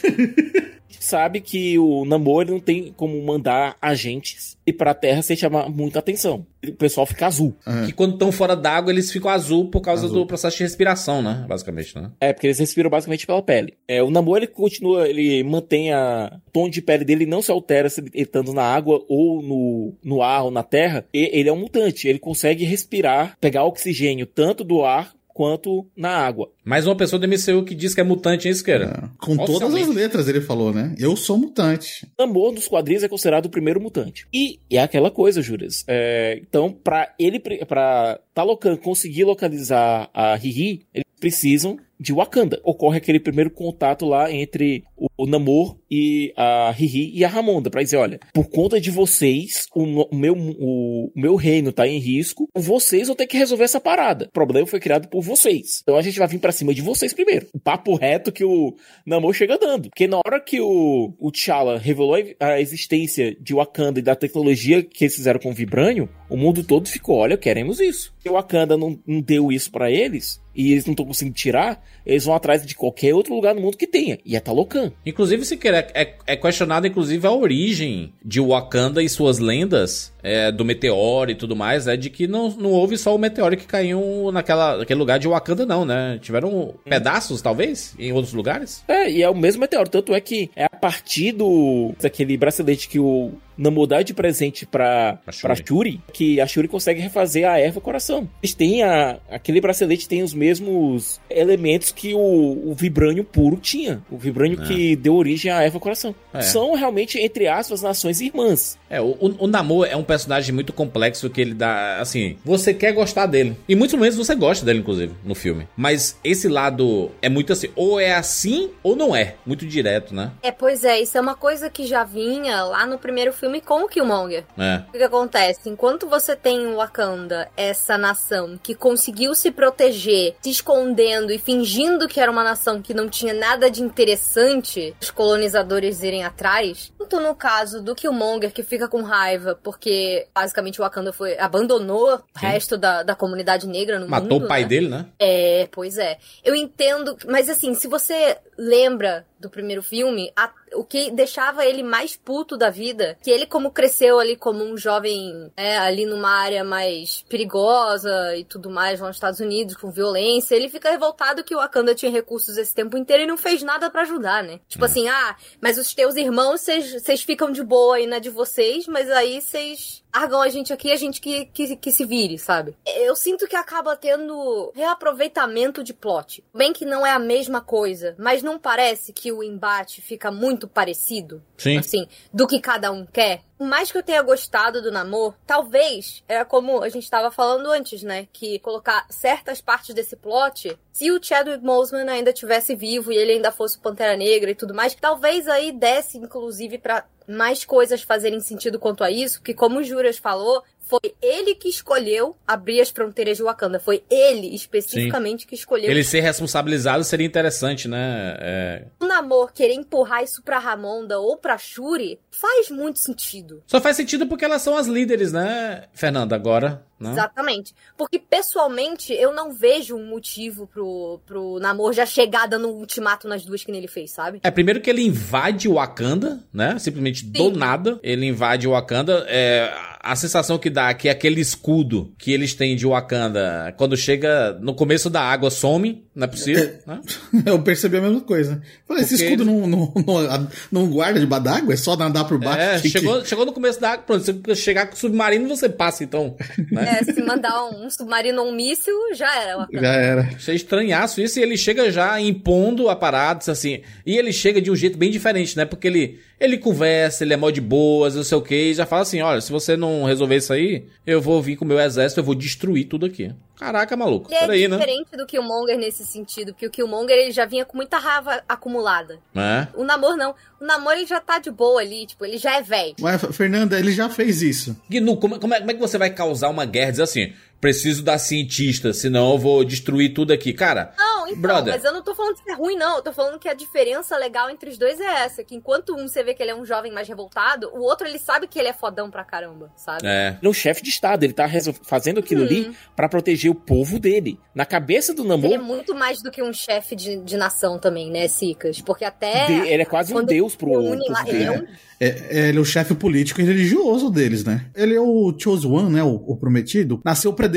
Sabe que o Namor não tem como mandar agentes e pra Terra sem chamar muita atenção. O pessoal fica azul. Uhum. Que quando estão fora d'água, eles ficam azul por causa azul. do processo de respiração, né? Basicamente, né? É, porque eles respiram basicamente pela pele. É, o Namor, ele continua, ele mantém a o tom de pele dele não se altera se ele estando na água ou no, no ar ou na terra. E, ele é um mutante, ele consegue respirar, pegar oxigênio tanto do ar quanto na água. Mais uma pessoa do MCU que diz que é mutante, hein, Esqueira? É. Com todas as letras ele falou, né? Eu sou mutante. Namor dos quadrinhos é considerado o primeiro mutante. E é aquela coisa, Júlias. É, então, para ele, para Talocan conseguir localizar a Riri, eles precisam de Wakanda. Ocorre aquele primeiro contato lá entre o Namor e a Riri e a Ramonda para dizer, olha, por conta de vocês, o, meu, o, meu reino tá em risco, vocês vão ter que resolver essa parada. O problema foi criado por vocês. Então a gente vai vir para cima de vocês primeiro. O papo reto que o Namor chega dando. Porque na hora que o, o T'Challa revelou a existência de Wakanda e da tecnologia que eles fizeram com o Vibranium, o mundo todo ficou, olha, queremos isso. E o Wakanda não, não deu isso para eles, e eles não estão conseguindo tirar, eles vão atrás de qualquer outro lugar no mundo que tenha. E é Talocan. Inclusive, se quer, é, é questionada, inclusive, a origem de Wakanda e suas lendas é, do meteoro e tudo mais, é de que não, não houve só o meteoro que caiu naquela, naquele lugar de Wakanda, não, né? Tiveram hum. pedaços, talvez, em outros lugares. É, e é o mesmo meteoro. Tanto é que é a partir do daquele bracelete que o Namor dá de presente pra, a Shuri. pra Shuri, que a Shuri consegue refazer a erva coração. Eles têm a, aquele bracelete tem os mesmos elementos que o, o Vibrânio puro tinha. O Vibrânio é. que deu origem à erva coração. É. São realmente, entre aspas, nações irmãs. É, o, o Namor é um personagem muito complexo que ele dá, assim, você quer gostar dele. E muito menos você gosta dele, inclusive, no filme. Mas esse lado é muito assim, ou é assim ou não é. Muito direto, né? É, pois é, isso é uma coisa que já vinha lá no primeiro filme com o Killmonger. É. O que, que acontece? Enquanto você tem em Wakanda essa nação que conseguiu se proteger, se escondendo e fingindo que era uma nação que não tinha nada de interessante, os colonizadores irem atrás, tanto no caso do Killmonger que fica fica com raiva porque basicamente o Wakanda foi abandonou Sim. o resto da, da comunidade negra no Matou mundo. Matou o pai né? dele, né? É, pois é. Eu entendo, mas assim, se você lembra do primeiro filme, a, o que deixava ele mais puto da vida, que ele como cresceu ali como um jovem, é, ali numa área mais perigosa e tudo mais lá nos Estados Unidos, com violência, ele fica revoltado que o Wakanda tinha recursos esse tempo inteiro e não fez nada para ajudar, né? Tipo é. assim, ah, mas os teus irmãos, vocês ficam de boa aí na de vocês, mas aí vocês argam a gente aqui, a gente que, que, que se vire, sabe? Eu sinto que acaba tendo reaproveitamento de plot. Bem que não é a mesma coisa, mas não parece que o embate fica muito parecido? Sim. Assim, do que cada um quer? Mais que eu tenha gostado do namoro, talvez, é como a gente estava falando antes, né? Que colocar certas partes desse plot, se o Chadwick Boseman ainda tivesse vivo e ele ainda fosse o Pantera Negra e tudo mais, talvez aí desse, inclusive, para mais coisas fazerem sentido quanto a isso, que como o Juras falou, foi ele que escolheu abrir as fronteiras de Wakanda. Foi ele, especificamente, Sim. que escolheu. Ele ser responsabilizado seria interessante, né? É... O Namor querer empurrar isso pra Ramonda ou pra Shuri faz muito sentido. Só faz sentido porque elas são as líderes, né, Fernanda, agora Né? Exatamente. Porque pessoalmente eu não vejo um motivo pro, pro namoro já chegar dando um ultimato nas duas que ele fez, sabe? É, primeiro que ele invade o Wakanda, né? Simplesmente do nada. Ele invade o Wakanda. É, a sensação que dá é que aquele escudo que eles têm de Wakanda, quando chega no começo da água, some. Não é possível, É. [LAUGHS] né? Eu percebi a mesma coisa. Falei, esse escudo ele- não, não, não, não guarda debaixo d'água? É só nadar por baixo? É, que- chegou, chegou no começo da água, pronto. Se chegar com o submarino, você passa, então. Né? [LAUGHS] É, se mandar um, submarino ou um míssil, já era. Wakanda. Já era. Achei estranhaço isso e ele chega já impondo a parada, assim. E ele chega de um jeito bem diferente, né? Porque ele, ele conversa, ele é mó de boas, não sei o que, e já fala assim: olha, se você não resolver isso aí, eu vou vir com o meu exército, eu vou destruir tudo aqui. Caraca, maluco. Ele é né? diferente do Killmonger nesse sentido, porque o Killmonger ele já vinha com muita raiva acumulada. É. O namoro não. O namoro ele já tá de boa ali, tipo, ele já é velho. Mas, Fernanda, ele já fez isso. Gnu, como, como, é, como é que você vai causar uma guerra? Dizer assim, preciso da cientista, senão eu vou destruir tudo aqui. Cara, Não, então, Brother. mas eu não tô falando que isso é ruim, não. Eu tô falando que a diferença legal entre os dois é essa. Que enquanto um você vê que ele é um jovem mais revoltado, o outro ele sabe que ele é fodão pra caramba, sabe? é. Ele é um chefe de estado, ele tá fazendo aquilo ali pra proteger o povo dele. Na cabeça do Ele é muito mais do que um chefe de, de nação também, né, Sicas? Porque até. de- ele é quase um deus pro dele. ele é um É, é, ele é o chefe político e religioso deles, né? Ele é o Chose One, né? O, o prometido. Nasceu pra,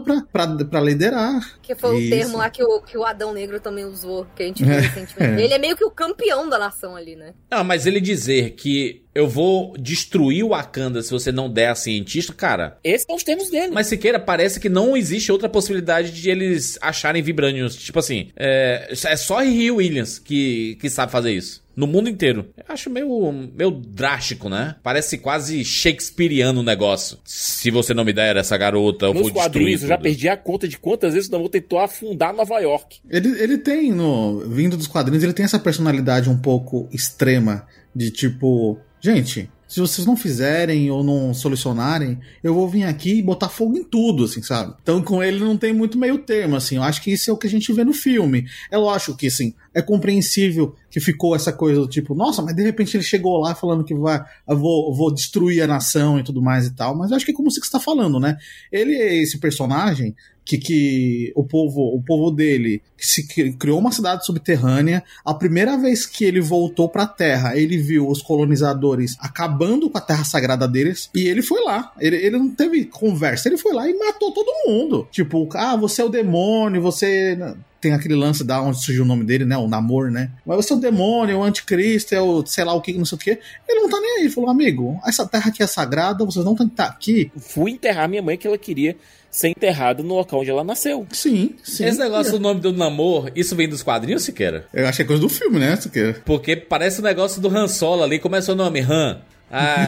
pra, pra liderar. Que foi Isso. o termo lá que o, que o Adão Negro também usou, que a gente viu [LAUGHS] recentemente. é. Ele é meio que o campeão da nação ali, né? Não, mas ele dizer que eu vou destruir o Wakanda se você não der a cientista, cara. Esses são os termos dele. Mas Siqueira, parece que não existe outra possibilidade de eles acharem vibraniums. Tipo assim, é, é só Rio Williams que, que sabe fazer isso. No mundo inteiro. Eu acho meio, meio drástico, né? Parece quase shakespeariano o negócio. Se você não me der essa garota, eu Nos vou destruir quadrinhos, eu já tudo. perdi a conta de quantas vezes o namoro tentou afundar Nova York. Ele, ele tem, no, vindo dos quadrinhos, ele tem essa personalidade um pouco extrema. De tipo, gente, se vocês não fizerem ou não solucionarem, eu vou vir aqui e botar fogo em tudo, assim, sabe? Então com ele não tem muito meio termo, assim. Eu acho que isso é o que a gente vê no filme. É lógico que, assim, é compreensível que ficou essa coisa do tipo, nossa, mas de repente ele chegou lá falando que vai, vou, vou destruir a nação e tudo mais e tal. Mas eu acho que é como você está falando, né? Ele é esse personagem que, que o povo o povo dele se cri- criou uma cidade subterrânea. A primeira vez que ele voltou pra Terra, ele viu os colonizadores acabando com a terra sagrada deles e ele foi lá. Ele, ele não teve conversa, ele foi lá e matou todo mundo. Tipo, ah, você é o demônio, você tem aquele lance da onde surgiu o nome dele, né? O Namor, né? Mas você é o demônio, o anticristo, é o sei lá o que, não sei o que. Ele não tá nem aí. Ele falou, amigo, essa terra aqui é sagrada, vocês não têm que estar aqui. Fui enterrar minha mãe que ela queria ser enterrada no local onde ela nasceu. Sim, sim. Esse negócio do nome do namoro, isso vem dos quadrinhos, Siqueira? Eu achei coisa do filme, né? Aqui. Porque parece o negócio do Han Solo ali. Como é seu nome? Han. Ah,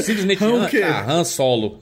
simplesmente Han o Han, quê? ah, Han Solo.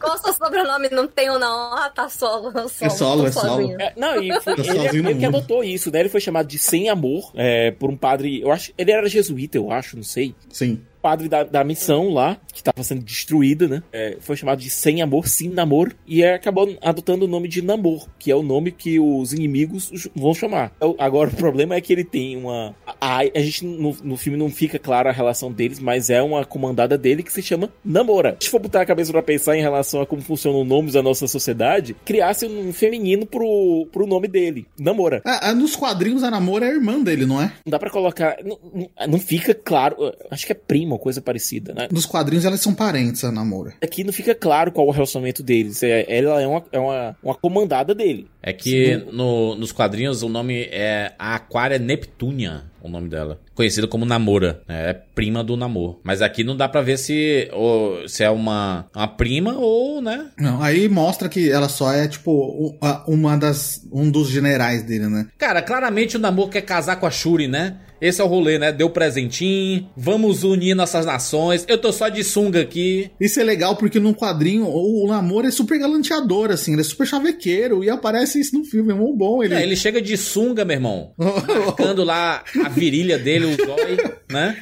Qual o seu sobrenome? Não tenho, não. Ah, tá solo. solo É solo, é solo. É, não, e foi, Tá ele no meio que adotou isso, né? Ele foi chamado de Sem Amor é, por um padre. Eu acho. Ele era jesuíta, eu acho, não sei. Sim. Padre da, da missão lá, que estava sendo destruída, né? É, foi chamado de Sem Amor, Sim Namor. E acabou adotando o nome de Namor, que é o nome que os inimigos os vão chamar. Eu- Agora, o problema é que ele tem uma. A, a gente no, no filme não fica clara a relação deles, mas é uma comandada dele que se chama Namora. Se for botar a cabeça pra pensar em relação a como funcionam os nomes da nossa sociedade, criasse um feminino pro, pro nome dele, Namora. Ah, nos quadrinhos, a Namor é a irmã dele, não é? Não dá pra colocar. Não, não- não fica claro. Acho que é prima, coisa parecida, né? Nos quadrinhos, elas são parentes, a Namor. Aqui não fica claro qual o relacionamento deles. É, ela é, uma, é uma, uma comandada dele. É que no- nos quadrinhos o nome é a Aquária Neptunia, o nome dela. Conhecida como Namora, né? é prima do Namor. Mas aqui não dá pra ver se, ou, se é uma, uma prima ou, né? Não, aí mostra que ela só é, tipo, uma das, um dos generais dele, né? Cara, claramente o Namor quer casar com a Shuri, né? Esse é o rolê, né? Deu presentinho, vamos unir nossas nações. Eu tô só de sunga aqui. Isso é legal porque no quadrinho o, o Namor é super galanteador, assim, ele é super chavequeiro e aparece isso no filme, é muito bom. Ele, É, ele chega de sunga, meu irmão. [LAUGHS] Marcando lá a virilha dele, o zóio, né?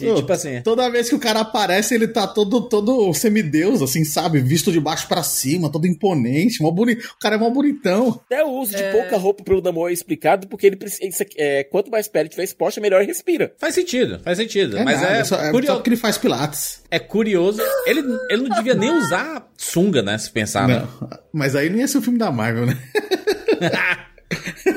E Ô, tipo assim, Toda vez que o cara aparece, ele tá todo, todo semideus, assim, sabe? Visto de baixo pra cima, todo imponente. Mó boni... O cara é mó bonitão. Até o uso de pouca roupa pro Namor é explicado, porque ele precisa. é, quanto mais pele tiver exposta, melhor ele respira. faz sentido, faz sentido. É mas nada, é, só, é curio- só porque ele faz pilates. é curioso. Ele, ele não devia nem usar sunga, né? Se pensar, né? Não, mas aí não ia ser o filme da Marvel, né? [LAUGHS]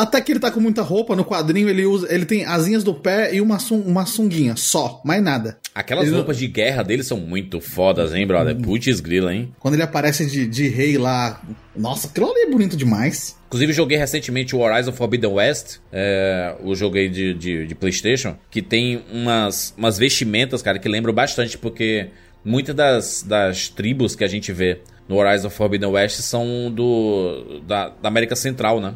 Até que ele tá com muita roupa, no quadrinho ele usa, ele tem asinhas do pé e uma, uma sunguinha, só, mais nada. Aquelas Ele não- roupas de guerra dele são muito fodas, hein, brother? Putz grila, hein? Quando ele aparece de, de rei lá, nossa, aquilo ali é bonito demais. Inclusive, joguei recentemente o Horizon Forbidden West, é, o jogo aí de, de, de PlayStation, que tem umas, umas vestimentas, cara, que lembram bastante, porque muitas das, das tribos que a gente vê no Horizon Forbidden West são do da, da América Central, né?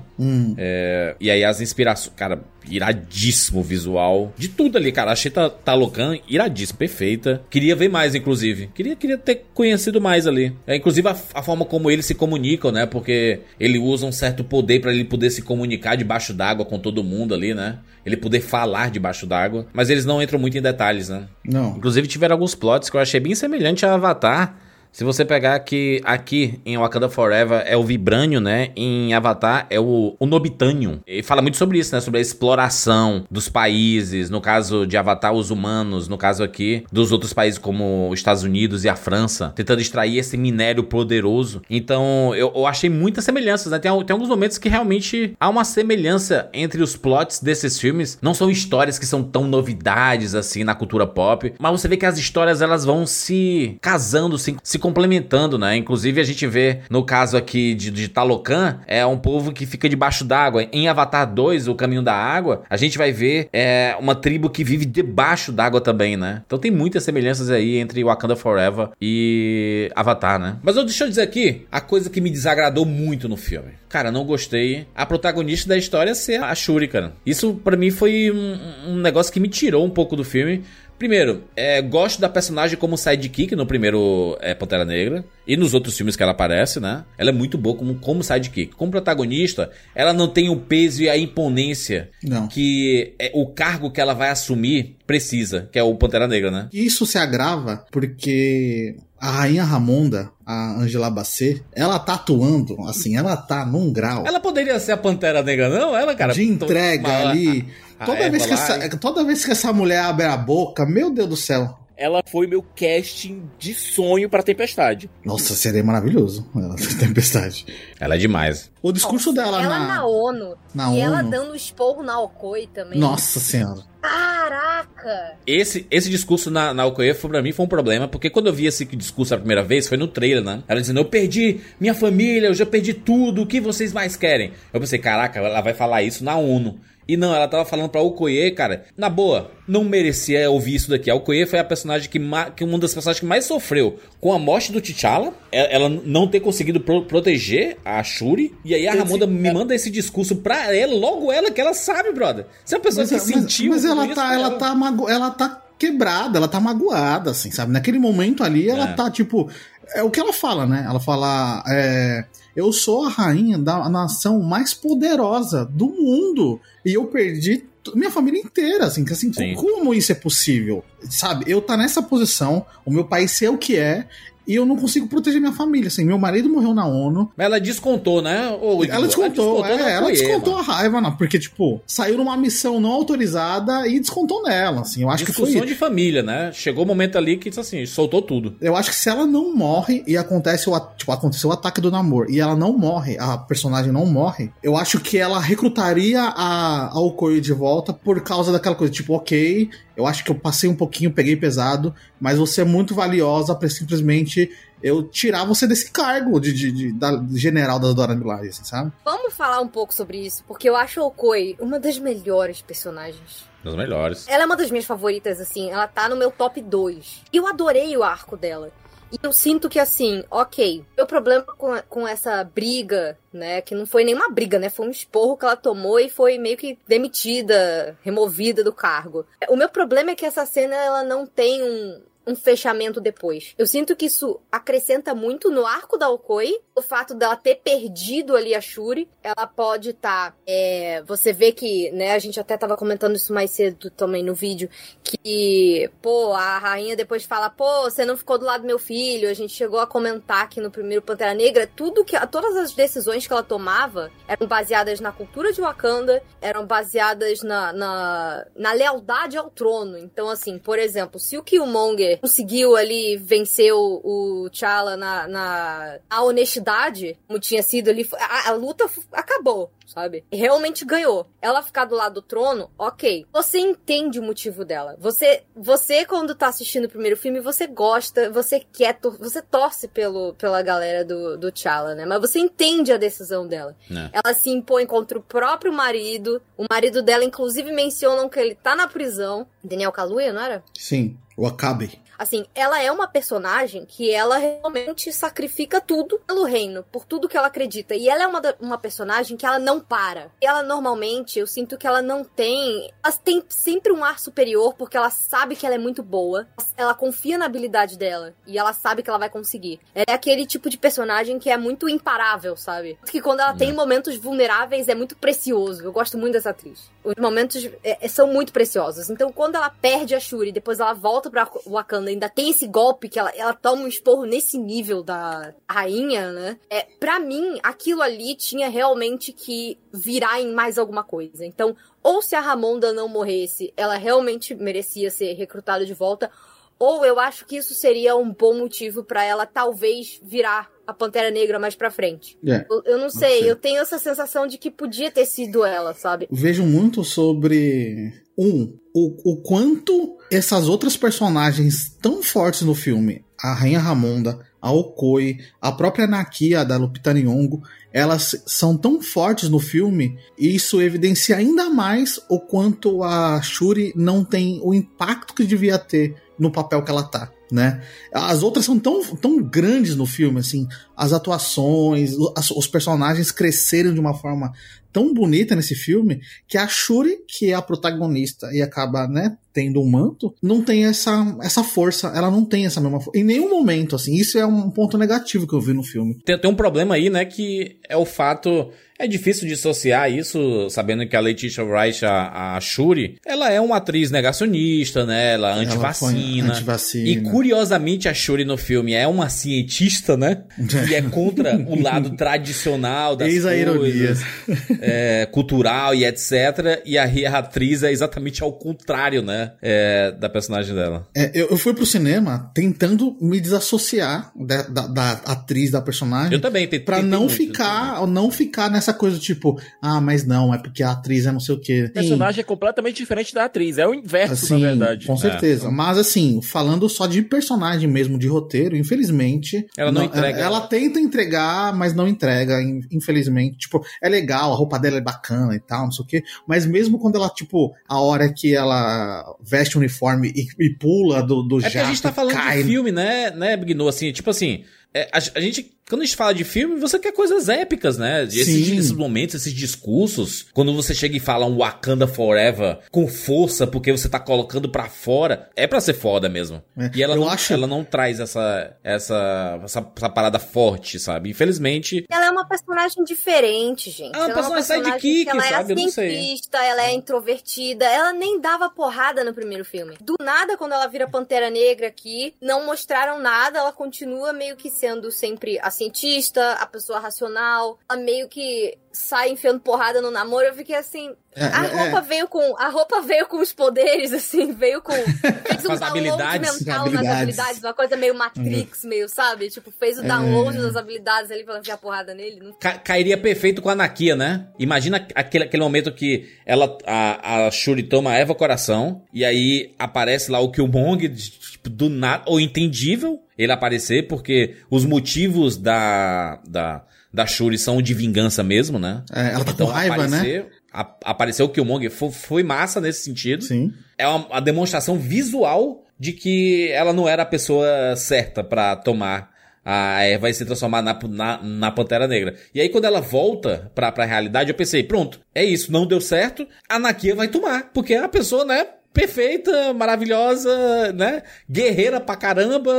É, e aí as inspirações, cara, iradíssimo visual. De tudo ali, cara. Achei tá, Talocan iradíssimo, perfeita. Queria ver mais, inclusive. Queria, queria ter conhecido mais ali. É, inclusive a, a forma como eles se comunicam, né? Porque ele usa um certo poder pra ele poder se comunicar debaixo d'água com todo mundo ali, né? Ele poder falar debaixo d'água. Mas eles não entram muito em detalhes, né? Não. Inclusive tiveram alguns plots que eu achei bem semelhante a Avatar. Se você pegar que aqui em Wakanda Forever é o Vibranium, né? Em Avatar é o, o Nobitanium. E fala muito sobre isso, né? Sobre a exploração dos países. No caso de Avatar, os humanos. No caso aqui, dos outros países como os Estados Unidos e a França. Tentando extrair esse minério poderoso. Então, eu, eu achei muitas semelhanças, né? Tem, tem alguns momentos que realmente há uma semelhança entre os plots desses filmes. Não são histórias que são tão novidades assim na cultura pop. Mas você vê que as histórias elas vão se casando, se, se complementando, né? Inclusive a gente vê no caso aqui de, de Talocan, é um povo que fica debaixo d'água. Em Avatar 2, o caminho da água, a gente vai ver é, uma tribo que vive debaixo d'água também, né? Então tem muitas semelhanças aí entre Wakanda Forever e Avatar, né? Mas eu, deixa eu dizer aqui a coisa que me desagradou muito no filme. Cara, não gostei. A protagonista da história ser a Shuri, cara. Isso pra mim foi um, um negócio que me tirou um pouco do filme. Primeiro, é, gosto da personagem como sidekick no primeiro é, Pantera Negra e nos outros filmes que ela aparece, né? Ela é muito boa como, como sidekick. Como protagonista, ela não tem o peso e a imponência Não. que é, o cargo que ela vai assumir precisa, que é o Pantera Negra, né? Isso se agrava porque a rainha Ramonda, a Angela Bassett, ela tá atuando, assim, ela tá num grau Ela poderia ser a Pantera Negra, não? Ela, cara. de entrega uma- ali. a Toda erva vez, que lá. essa, toda vez que essa mulher abre a boca, meu Deus do céu. Ela foi meu casting de sonho pra Tempestade. Nossa, seria maravilhoso. Ela, [LAUGHS] Tempestade. Ela é demais. O discurso dela ela na. na ONU. na e ela ONU. dando esporro na Okoi também. Nossa senhora. Caraca! Esse, esse discurso na, na Okoye pra mim foi um problema, porque quando eu vi esse discurso a primeira vez, foi no trailer, né? Ela dizendo, eu perdi minha família, eu já perdi tudo, o que vocês mais querem? Eu pensei, caraca, ela vai falar isso na ONU. E não, ela tava falando pra Okoye, cara, na boa, não merecia ouvir isso daqui. A Okoye foi a personagem que, que uma das personagens que mais sofreu com a morte do T'Challa, e- ela não ter conseguido pro- proteger a Shuri, e aí a Ramonda me manda esse discurso pra ela, logo ela, que ela sabe, brother. Você é uma pessoa Mas, que mas- sentiu mas ela tá, cara. ela tá, mago, ela tá quebrada, ela tá magoada, assim, sabe? Naquele momento ali, ela É. tá tipo. É o que ela fala, né? Ela fala. É, eu sou a rainha da nação mais poderosa do mundo. E eu perdi minha família inteira, assim, que assim, Sim. como isso é possível? Sabe, eu tá nessa posição, o meu país ser o que é, e eu não consigo proteger minha família, assim, meu marido morreu na ONU, Mas ela descontou, né? Igor? ela descontou, na é, ela descontou a raiva, não, porque, tipo, saiu numa missão não autorizada e descontou nela, assim, eu acho que Discussão foi... de família, né? Chegou o momento ali que, assim, soltou tudo. Eu acho que se ela não morre e acontece o, tipo, aconteceu o ataque do namoro e ela não morre, a personagem não morre, eu acho que ela recrutaria a, a Okoye de volta por causa daquela coisa, tipo, ok, eu acho que eu passei um pouquinho, peguei pesado, mas você é muito valiosa pra simplesmente eu tirar você desse cargo de, de, de- da, de general das Dora Milaje, assim, sabe? Vamos falar um pouco sobre isso, porque eu acho a Okoi uma das melhores personagens. Dos melhores. Ela é uma das minhas favoritas, assim. Ela tá no meu top 2. Eu adorei o arco dela. E eu sinto que, assim, ok, meu problema com, com essa briga, né, que não foi nenhuma briga, né, foi um esporro que ela tomou e foi meio que demitida, removida do cargo. O meu problema é que essa cena, ela não tem um, um fechamento depois. Eu sinto que isso acrescenta muito no arco da Okoi, o fato dela ter perdido ali a Shuri. Ela pode estar. Tá, é, você vê que, né, a gente até tava comentando isso mais cedo também no vídeo, que, pô, a rainha depois fala, pô, você não ficou do lado do meu filho. A gente chegou a comentar aqui no primeiro Pantera Negra, tudo que. Todas as decisões que ela tomava eram baseadas na cultura de Wakanda, eram baseadas na, na, na lealdade ao trono. Então, assim, por exemplo, se o Killmonger conseguiu ali vencer o, o T'Challa na, na, na honestidade, como tinha sido ali, a, a luta acabou sabe? Realmente ganhou. Ela ficar do lado do trono, ok. Você entende o motivo dela. Você, você quando tá assistindo o primeiro filme, você gosta, você quer, você torce pelo, pela galera do, do T'Challa, né? Mas você entende a decisão dela. É. Ela se impõe contra o próprio marido. O marido dela, inclusive, mencionam que ele tá na prisão. Daniel Kaluuya, não era? Sim, o Acabe. Assim, ela é uma personagem que ela realmente sacrifica tudo pelo reino, por tudo que ela acredita. E ela é uma, uma personagem que ela não para. E ela normalmente, eu sinto que ela não tem. Ela tem sempre um ar superior, porque ela sabe que ela é muito boa. Ela confia na habilidade dela. E ela sabe que ela vai conseguir. Ela é aquele tipo de personagem que é muito imparável, sabe? Que quando ela tem momentos vulneráveis é muito precioso. Eu gosto muito dessa atriz. Os momentos é, são muito preciosos. Então, quando ela perde a Shuri, depois ela volta pra Wakanda ainda tem esse golpe que ela, ela toma um esporro nesse nível da rainha, né? É, pra mim, aquilo ali tinha realmente que virar em mais alguma coisa. Então, ou se a Ramonda não morresse, ela realmente merecia ser recrutada de volta, ou eu acho que isso seria um bom motivo para ela talvez virar a Pantera Negra mais pra frente. Yeah, eu, eu, não sei, eu tenho essa sensação de que podia ter sido ela, sabe? Vejo muito sobre um, o, o quanto essas outras personagens tão fortes no filme, a Rainha Ramonda, a Okoi, a própria Nakia da Lupita Nyong'o, elas são tão fortes no filme e isso evidencia ainda mais o quanto a Shuri não tem o impacto que devia ter no papel que ela tá né? As outras são tão, tão grandes no filme, assim, as atuações, os, personagens cresceram de uma forma tão bonita nesse filme que a Shuri, que é a protagonista e acaba, né, tendo um manto, não tem essa, essa força, ela não tem essa mesma força. Em nenhum momento, assim, isso é um ponto negativo que eu vi no filme. Tem, tem um problema aí, né, que é o fato é difícil dissociar isso, sabendo que a Letitia Wright, a, a Shuri, ela é uma atriz negacionista, né? Ela é antivacina. Anti e curiosamente a Shuri no filme é uma cientista, né? e é contra o lado [LAUGHS] tradicional das Eis coisas, [LAUGHS] é, cultural e etc. E a, a, atriz é exatamente ao contrário, né? É, da personagem dela. É, eu, eu fui pro cinema tentando me desassociar da, da, da atriz, da personagem. Eu também. Pra não ficar, não ficar nessa essa coisa tipo, ah, mas não, é porque a atriz é não sei o quê. O personagem é completamente diferente da atriz, é o inverso, assim, na verdade. Com certeza. É. Mas assim, falando só de personagem mesmo, de roteiro, infelizmente. Ela não, não entrega. Ela, ela, tenta entregar, mas não entrega, infelizmente. Tipo, é legal, a roupa dela é bacana e tal, não sei o quê. Mas mesmo quando ela, tipo, a hora que ela veste o uniforme e, e pula do, do é jato. É que a gente tá falando cai... de filme, né, né, Bigno? Assim, tipo assim. É, a, a, gente quando a gente fala de filme, você quer coisas épicas, né? Esses, esses, momentos, esses discursos, quando você chega e fala um Wakanda Forever com força, porque você tá colocando para fora, é para ser foda mesmo. É. E ela não, acho... ela não traz essa, essa, essa, essa, parada forte, sabe? Infelizmente. Ela é uma personagem diferente, gente. Ela, ela é uma personagem sidekick, ela sabe? é cientista, ela é introvertida, ela nem dava porrada no primeiro filme. Do nada, quando ela vira Pantera Negra aqui, não mostraram nada, ela continua meio que sendo sempre a cientista, a pessoa racional, a meio que sai enfiando porrada no namoro, eu fiquei assim. É, a é, roupa é. veio com. A roupa veio com os poderes, assim, veio com. [LAUGHS] Fez um As habilidades, mental habilidades. nas habilidades, uma coisa meio Matrix, uhum. meio, sabe? Tipo, fez o é. download das habilidades ali pra enfiar porrada nele. Não... Ca cairia perfeito com a Nakia, né? Imagina aquele, aquele momento que ela, a, a Shuri toma a Eva Coração, e aí aparece lá o Killmonger, tipo, do nada, ou entendível ele aparecer, porque os motivos da. da da Shuri são de vingança mesmo, né? É, ela tá então, com raiva, né? aparecer, né? A, apareceu o Killmonger, foi, foi massa nesse sentido. Sim. É uma, uma demonstração visual de que ela não era a pessoa certa para tomar a Eva e se transformar na, na, na, Pantera Negra. E aí, quando ela volta pra, pra realidade, eu pensei, pronto, é isso, não deu certo, a Nakia vai tomar, porque a pessoa, né, perfeita, maravilhosa, né? Guerreira pra caramba.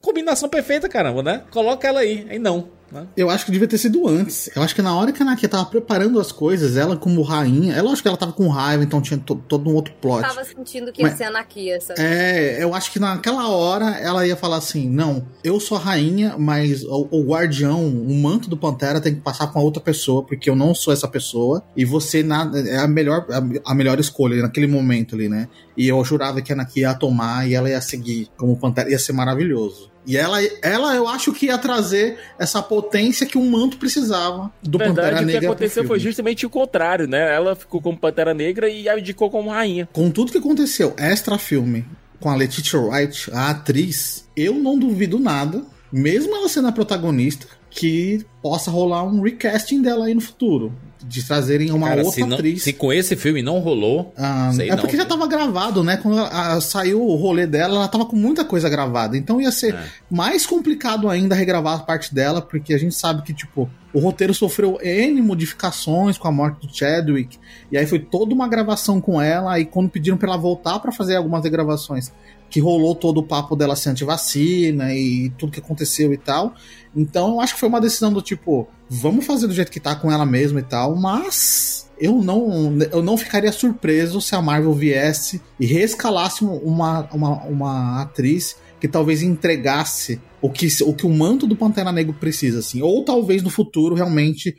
Combinação perfeita, caramba, né? Coloca ela aí. Aí não. Né? Eu acho que devia ter sido antes. Eu acho que na hora que a Nakia tava preparando as coisas, ela como rainha, é lógico que ela tava com raiva, então tinha to, todo um outro plot. Tava sentindo que ia ser anarquia, sabe? É, eu acho que naquela hora ela ia falar assim: não, eu sou a rainha, mas o, o guardião, o manto do Pantera tem que passar com a outra pessoa, porque eu não sou essa pessoa, e você é a melhor, a, a melhor escolha naquele momento ali, né? E eu jurava que a Nakia ia tomar e ela ia seguir como Pantera, ia ser maravilhoso. E ela, ela, eu acho que ia trazer essa potência que o manto precisava do Verdade, Pantera Negra. O que aconteceu foi justamente o contrário, né? Ela ficou como Pantera Negra e abdicou como rainha. Com tudo que aconteceu, extra filme, com a Letitia Wright, a atriz, eu não duvido nada, mesmo ela sendo a protagonista, que possa rolar um recasting dela aí no futuro de trazerem uma Cara, outra se não, atriz. Se com esse filme não rolou. Ah, é porque não, já tava gravado, né? Quando a, saiu o rolê dela, ela tava com muita coisa gravada. Então ia ser é. mais complicado ainda regravar a parte dela, porque a gente sabe que, tipo, o roteiro sofreu N modificações com a morte do Chadwick. E aí foi toda uma gravação com ela. E quando pediram pra ela voltar para fazer algumas regravações, que rolou todo o papo dela ser antivacina e tudo que aconteceu e tal. Então eu acho que foi uma decisão do tipo, vamos fazer do jeito que tá com ela mesma e tal, mas eu não, eu não ficaria surpreso se a Marvel viesse e reescalasse uma, uma, uma atriz que talvez entregasse o que, o que o manto do Pantera Negro precisa, assim. Ou talvez no futuro realmente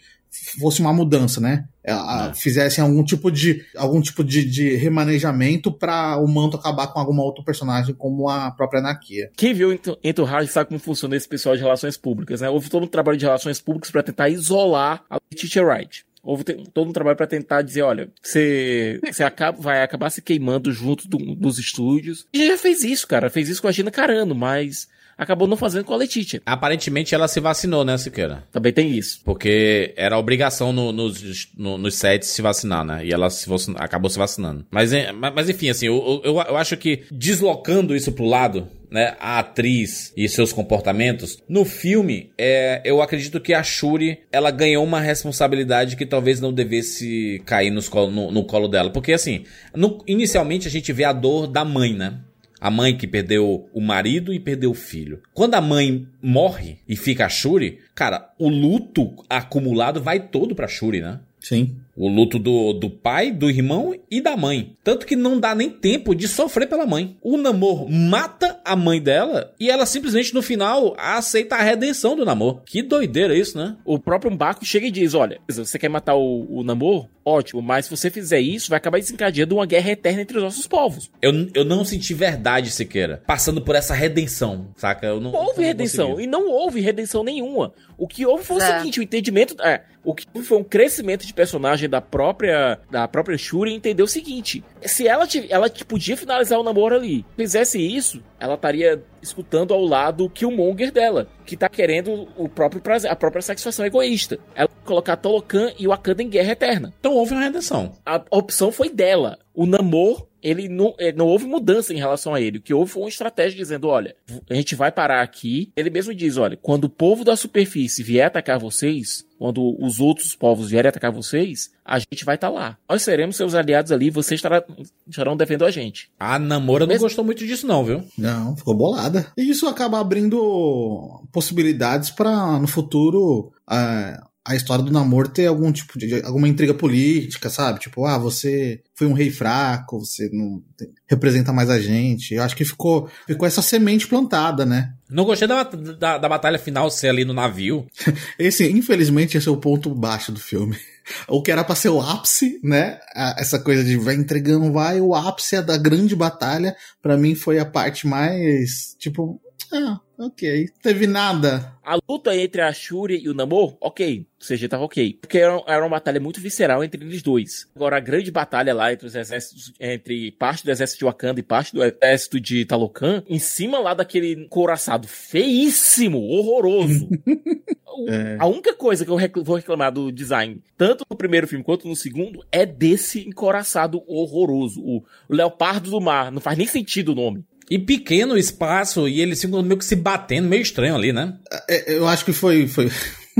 fosse uma mudança, né? É, é. Fizessem algum tipo de algum tipo de, de remanejamento para o manto acabar com alguma outro personagem, como a própria Nakia. Quem viu Entourage sabe como funciona esse pessoal de relações públicas, né? Houve todo um trabalho de relações públicas para tentar isolar a Letitia Wright. Houve todo um trabalho para tentar dizer, olha, você, você acaba, vai acabar se queimando junto do, dos estúdios. E já fez isso, cara. Fez isso com a Gina Carano, mas acabou não fazendo com a Letitia. Aparentemente ela se vacinou, né, Siqueira? Também tem isso. Porque era obrigação no, nos, no, nos sets se vacinar, né? E ela se, acabou se vacinando. Mas, mas enfim, assim, eu, eu, eu acho que deslocando isso pro lado, né, a atriz e seus comportamentos. No filme, é, eu acredito que a Shuri, ela ganhou uma responsabilidade que talvez não devesse cair nos colo, no, no colo dela. Porque, assim, no, inicialmente a gente vê a dor da mãe, né? A mãe que perdeu o marido e perdeu o filho. Quando a mãe morre e fica a Shuri, cara, o luto acumulado vai todo pra Shuri, né? Sim. O luto do, do pai, do irmão e da mãe. Tanto que não dá nem tempo de sofrer pela mãe. O Namor mata a mãe dela e ela simplesmente no final aceita a redenção do Namor. Que doideira isso, né? O próprio Baco chega e diz: Olha, você quer matar o, o Namor? Ótimo, mas se você fizer isso, vai acabar desencadeando uma guerra eterna entre os nossos povos. Eu, eu não senti verdade, sequer passando por essa redenção, saca? Eu não, houve não redenção, consegui. e não houve redenção nenhuma. O que houve foi é. o seguinte: o entendimento. É, o que foi um crescimento de personagem da própria da própria Shuri entender o seguinte: se ela ela podia finalizar o namoro ali, fizesse isso, ela estaria escutando ao lado o Killmonger dela, que tá querendo o próprio prazer, a própria satisfação egoísta. Ela colocar Tolokan e Wakanda em guerra eterna. Então houve uma redenção. A opção foi dela. O Namor ele não, ele não houve mudança em relação a ele. O que houve foi uma estratégia dizendo: olha, a gente vai parar aqui. Ele mesmo diz: olha, quando o povo da superfície vier atacar vocês, quando os outros povos vierem atacar vocês, a gente vai estar tá lá. Nós seremos seus aliados ali, vocês estará, estarão defendendo a gente. A Namora não gostou muito disso, não, viu? Não, ficou bolada. E isso acaba abrindo possibilidades para no futuro. Uh, a história do namoro ter algum tipo de alguma intriga política, sabe? Tipo, ah, você foi um rei fraco, você não representa mais a gente. Eu acho que ficou, ficou essa semente plantada, né? Não gostei da, da, da batalha final ser ali no navio. [LAUGHS] esse, infelizmente, esse é o ponto baixo do filme. [LAUGHS] O que era pra ser o ápice, né? Essa coisa de vai entregando, vai, o ápice é da grande batalha. para mim foi a parte mais, tipo, ah, ok. Teve nada. A luta entre a Shuri e o Namor, ok. O CG tava ok. Porque era, era uma batalha muito visceral entre eles dois. Agora, a grande batalha lá entre os exércitos, entre parte do exército de Wakanda e parte do exército de Talocan, em cima lá daquele couraçado feíssimo, horroroso. [LAUGHS] É. A única coisa que eu vou reclamar do design, tanto no primeiro filme quanto no segundo, é desse encoraçado horroroso. O, o Leopardo do Mar. Não faz nem sentido o nome. E pequeno espaço, e eles ficam meio que se batendo, meio estranho ali, né? É, eu acho que foi, foi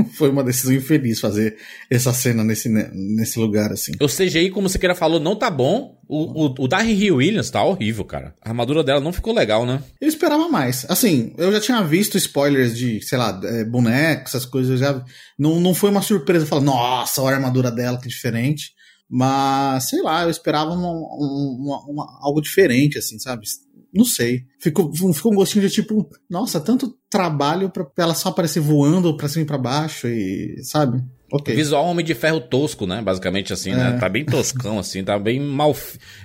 [LAUGHS] foi uma decisão infeliz fazer essa cena nesse, né, nesse lugar, assim. O CGI, como você queira falou, não tá bom. O, o, o Williams tá horrível, cara. A armadura dela não ficou legal, né? Eu esperava mais. Assim, eu já tinha visto spoilers de, sei lá, é, bonecos, essas coisas. Já não, não foi uma surpresa falar, nossa, olha a armadura dela, que diferente. Mas, sei lá, eu esperava uma, uma, uma, algo diferente, assim, sabe? Não sei. Ficou, ficou um gostinho de tipo, nossa, tanto trabalho pra ela só aparecer voando pra cima e pra baixo e, sabe? Okay. Visual Homem de Ferro tosco, né? Basicamente assim, né? é. né? Tá bem toscão, [LAUGHS] assim, tá bem mal.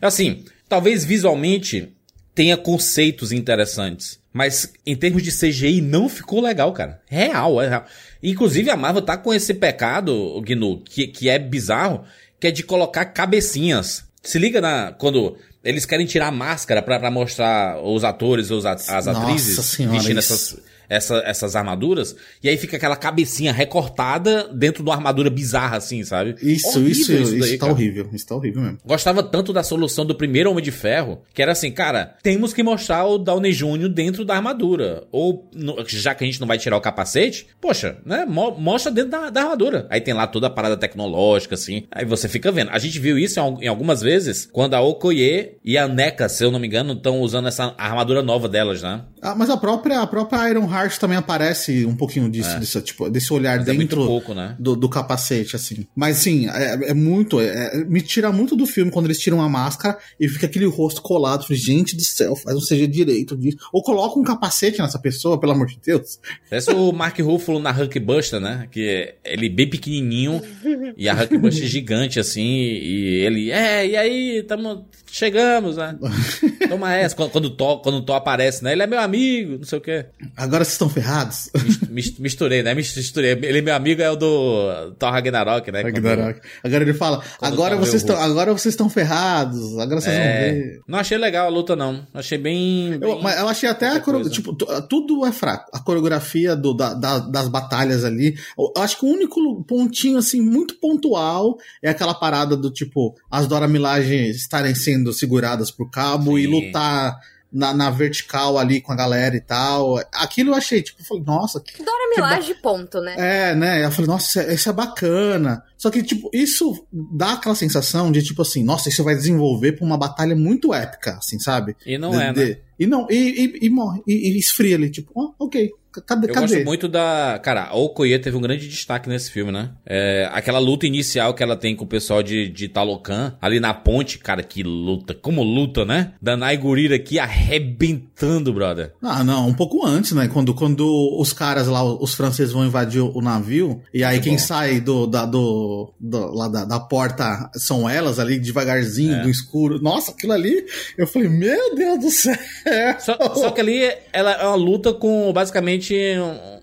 Assim, talvez visualmente tenha conceitos interessantes. Mas em termos de CGI não ficou legal, cara. Real, é real. Inclusive a Marvel tá com esse pecado, Gnu, que, que é bizarro, que é de colocar cabecinhas. Se liga na quando eles querem tirar a máscara para mostrar os atores ou as atrizes senhora, vestindo isso. essas essa, essas armaduras, e aí fica aquela cabecinha recortada dentro de uma armadura bizarra, assim, sabe? Isso, horrível isso, isso, daí, isso tá horrível. Isso tá horrível mesmo. Gostava tanto da solução do primeiro Homem de Ferro, que era assim, cara, temos que mostrar o Downey Jr. dentro da armadura. Ou, já que a gente não vai tirar o capacete, poxa, né? Mostra dentro da, da armadura. Aí tem lá toda a parada tecnológica, assim. Aí você fica vendo. A gente viu isso em, em algumas vezes, quando a Okoye e a NECA, se eu não me engano, estão usando essa armadura nova delas, né? Ah, mas a própria, a própria Iron Heart também aparece um pouquinho disso, é. desse, tipo, desse olhar Mas dentro é pouco, né? do, do, capacete, assim. Mas sim, é, é muito. É, me tira muito do filme quando eles tiram a máscara e fica aquele rosto colado. Gente do céu, faz um CG direito disso. Ou coloca um capacete nessa pessoa, pelo amor de Deus. Parece o Mark Ruffalo na Hulkbuster, né? Que ele bem pequenininho e a Hulkbuster gigante, assim. E ele, é, e aí, tamo, chegamos, né? [LAUGHS] Toma essa. Quando, o Thor, quando o Thor aparece, né? Ele é meu amigo, não sei o quê. Agora vocês estão ferrados. Misturei, né? Misturei. Ele, meu amigo, é o do Thor Ragnarok, né? Ragnarok. Quando, agora ele fala, agora vocês, estão, agora vocês estão ferrados, agora vocês é... vão ver. Não achei legal a luta, não. Achei bem... bem... Eu, mas eu achei até a coreografia, tipo, tudo é fraco. A coreografia do, da, da, das batalhas ali, eu acho que o único pontinho, assim, muito pontual é aquela parada do, tipo, as Dora Milaje estarem sendo seguradas por cabo Sim. e lutar na, na, vertical ali com a galera e tal. Aquilo eu achei, tipo, eu falei, nossa. Que, Dora Milaje, ba... ponto, né? É, né? Eu falei, nossa, isso é, isso é, bacana. Só que, tipo, isso dá aquela sensação de, tipo assim, nossa, isso vai desenvolver pra uma batalha muito épica, assim, sabe? E não de, é, né? E não, e, e, e morre, e, e esfria ali, tipo, oh, ok. Cadê, eu gosto muito da. Cara, a Okoye teve um grande destaque nesse filme, né? É, aquela luta inicial que ela tem com o pessoal de, de Talocan, ali na ponte, cara, que luta. Como luta, né? Danai Gurira aqui arrebentando, brother. Ah, não, um pouco antes, né? Quando, quando os caras lá, os franceses vão invadir o navio, e aí quem bom. sai do, da, do, do, lá da, da porta são elas ali, devagarzinho, é. do escuro. Nossa, aquilo ali, eu falei, meu Deus do [LAUGHS] céu. Só, só que ali ela é uma luta com basicamente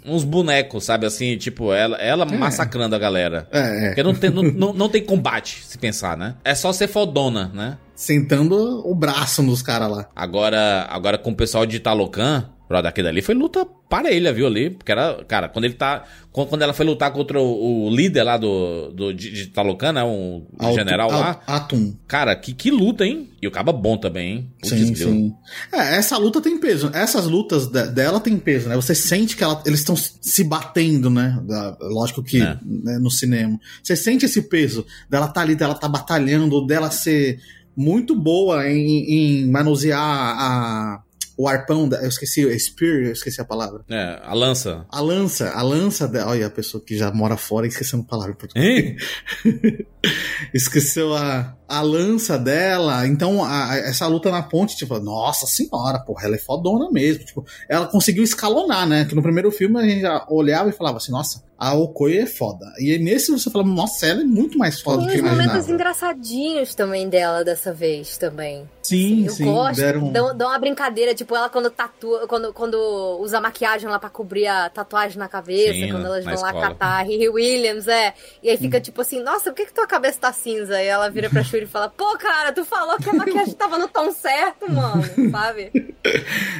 uns bonecos, sabe? Assim, tipo, ela, ela é. massacrando a galera. É, é. Porque não tem, não, não, não, tem combate, se pensar, né? É só ser fodona, né? Sentando o braço nos caras lá. Agora, agora com o pessoal de Talocan, Brother, ali foi luta parelha, viu, ali? Porque era, cara, quando ele tá. Quando ela foi lutar contra o, o líder lá do, do de, de Talocan, né? Um Alto, general lá. Atum. Cara, que, que luta, hein? E o caba bom também, hein? O sim, sim. É, essa luta tem peso. Essas lutas de, dela tem peso, né? Você sente que ela, eles estão se batendo, né? Da, lógico que é. né, no cinema. Você sente esse peso dela tá ali, dela tá batalhando, dela ser muito boa em, em manusear a o arpão, da, eu esqueci, o spear, eu esqueci a palavra. É, a lança. A lança, a lança, da, olha a pessoa que já mora fora esquecendo a palavra. [LAUGHS] Esqueceu a, a lança dela, então a, essa luta na ponte, tipo, nossa senhora, porra, ela é fodona mesmo, tipo, ela conseguiu escalonar, né, que no primeiro filme a gente já olhava e falava assim, nossa, a Okoye é foda. E nesse você fala, nossa, ela é muito mais foda Tem do que eu imaginava. momentos engraçadinhos também dela dessa vez também. Sim, eu sim. Gosto. Deram... Dão, dão uma brincadeira, tipo, ela quando tatua, quando, quando usa maquiagem lá pra cobrir a tatuagem na cabeça, sim, quando elas vão lá catar a Riri Williams, é. E aí fica hum. tipo assim, nossa, por que que tua cabeça tá cinza? E ela vira pra Shuri [LAUGHS] e fala, pô, cara, tu falou que a maquiagem tava no tom certo, mano, sabe?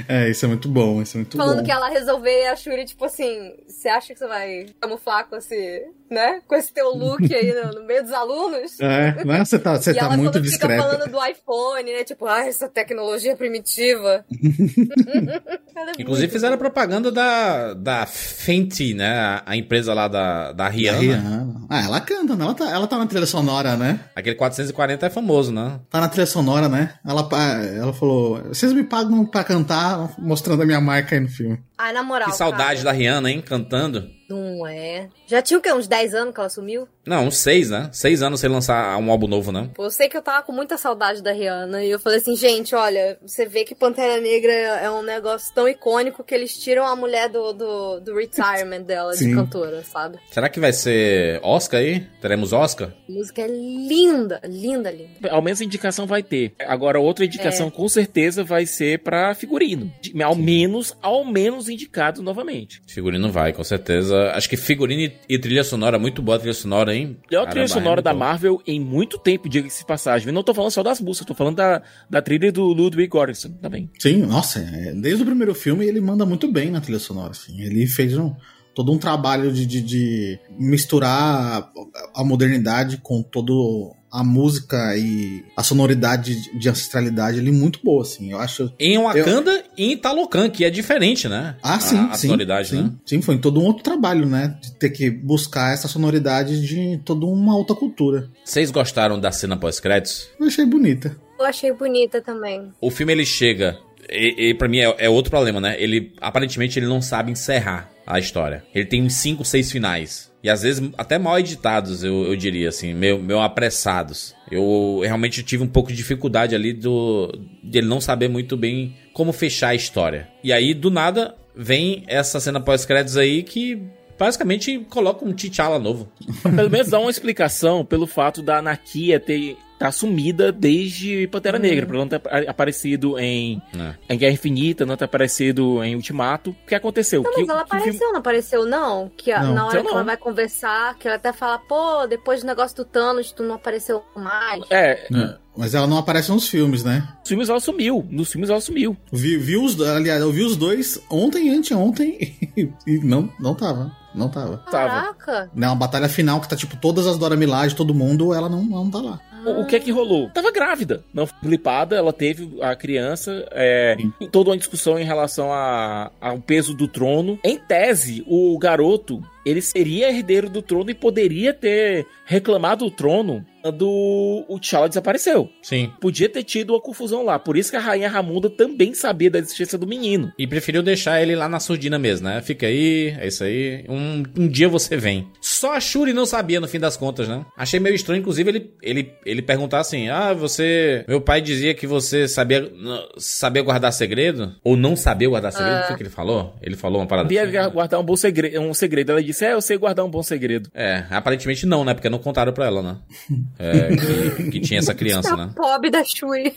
É, isso é muito bom, isso é muito Falando bom. que ela resolver a Shuri, tipo assim, você acha que você vai camuflar com esse, né? Com esse teu look aí no, no meio dos alunos. É, né? Você tá, você e tá ela muito quando discreta. fica falando do iPhone, né? Tipo, ah, essa tecnologia primitiva. [LAUGHS] É Inclusive muito fizeram a propaganda da, da Fenty, né? A, empresa lá da, da Da Rihanna. Rihanna. Ah, ela canta, né? Ela tá, ela tá na trilha sonora, né? Aquele 440 é famoso, né? Tá na trilha sonora, né? Ela, ela falou: vocês me pagam pra cantar, mostrando a minha marca aí no filme. Ai, na moral. Que saudade cara, da Rihanna, hein? Cantando. Não é. Já tinha o quê? Uns 10 anos que ela sumiu? Não, uns seis, né? Seis anos sem lançar um álbum novo, né? Pô, Eu sei que eu tava com muita saudade da Rihanna. E eu falei assim, gente, olha, você vê que Pantera Negra é um negócio tão icônico que eles tiram a mulher do, do, do retirement dela de Sim. cantora, sabe? Será que vai ser Oscar aí? Teremos Oscar? A música é linda, linda, linda. Ao menos a indicação vai ter. Agora, outra indicação com certeza vai ser pra figurino. De- Ao menos, ao menos indicado novamente. Figurino vai, com certeza. Acho que figurino e, e trilha sonora, muito boa a trilha sonora, hein? Melhor Caramba, trilha sonora é da. Marvel em muito tempo, diga-se de passagem. Eu não tô falando só das músicas, tô falando da, da trilha do Ludwig Göransson também. Sim, nossa, é, desde o primeiro filme ele manda muito bem na trilha sonora, assim. Ele fez um, todo um trabalho de, de, de misturar a modernidade com todo a música e a sonoridade de- de ancestralidade ali muito boa, assim. Eu acho. Em Wakanda e em Talocan, que é diferente, né? Ah, A- sim, a, sim, sonoridade, sim, né? sim, foi todo um outro trabalho, né? De ter que buscar essa sonoridade de toda uma outra cultura. Vocês gostaram da cena pós-créditos? Eu achei bonita. Eu achei bonita também. O filme ele chega. E, e para mim é, é outro problema, né? Ele aparentemente ele não sabe encerrar a história. Ele tem uns 5, 6 finais. E às vezes até mal editados, eu, eu diria assim, meio, meio apressados. Eu realmente tive um pouco de dificuldade ali do de ele não saber muito bem como fechar a história. E aí do nada vem essa cena pós-créditos aí que basicamente coloca um T'Challa novo. Pelo menos dá uma explicação pelo fato da Anakia ter tá sumida desde Pantera Negra, por não ter apa- aparecido em, É. em Guerra Infinita, não ter aparecido em Ultimato. O que aconteceu? Não, Que- mas ela que o filme- apareceu, não apareceu, não? Que a- Não. na hora Então que ela não. vai conversar, que ela até fala, pô, depois do negócio do Thanos, tu não apareceu mais. É, Mas ela não aparece nos filmes, né? nos filmes ela sumiu. Nos filmes ela sumiu. Vi, vi os, aliás, eu vi os dois ontem e anteontem [LAUGHS] e não, não tava. Não tava. Caraca! Na batalha final, que tá tipo todas as Dora Milaje, todo mundo, ela não, não tá lá. O, o que é que rolou? Tava grávida. Não flipada, ela teve a criança. É, toda uma discussão em relação a- ao peso do trono. Em tese, o garoto ele seria herdeiro do trono e poderia ter reclamado o trono quando o T'Challa desapareceu. Sim. Podia ter tido uma confusão lá. Por isso que a rainha Ramunda também sabia da existência do menino. E preferiu deixar ele lá na surdina mesmo, né? Fica aí, é isso aí. Um, um dia você vem. Só a Shuri não sabia no fim das contas, né? Achei meio estranho, inclusive, ele, ele, ele perguntar assim: Ah, você. Meu pai dizia que você sabia, sabia guardar segredo? Ou não sabia guardar segredo? O que, que ele falou? Ele falou uma parada Sabia assim. guardar um bom segredo, um segredo. Ela disse: É, eu sei guardar um bom segredo. É, aparentemente não, né? Porque não contaram pra ela, né? [LAUGHS] É, que, que tinha essa criança, né? A pobre da Shuri.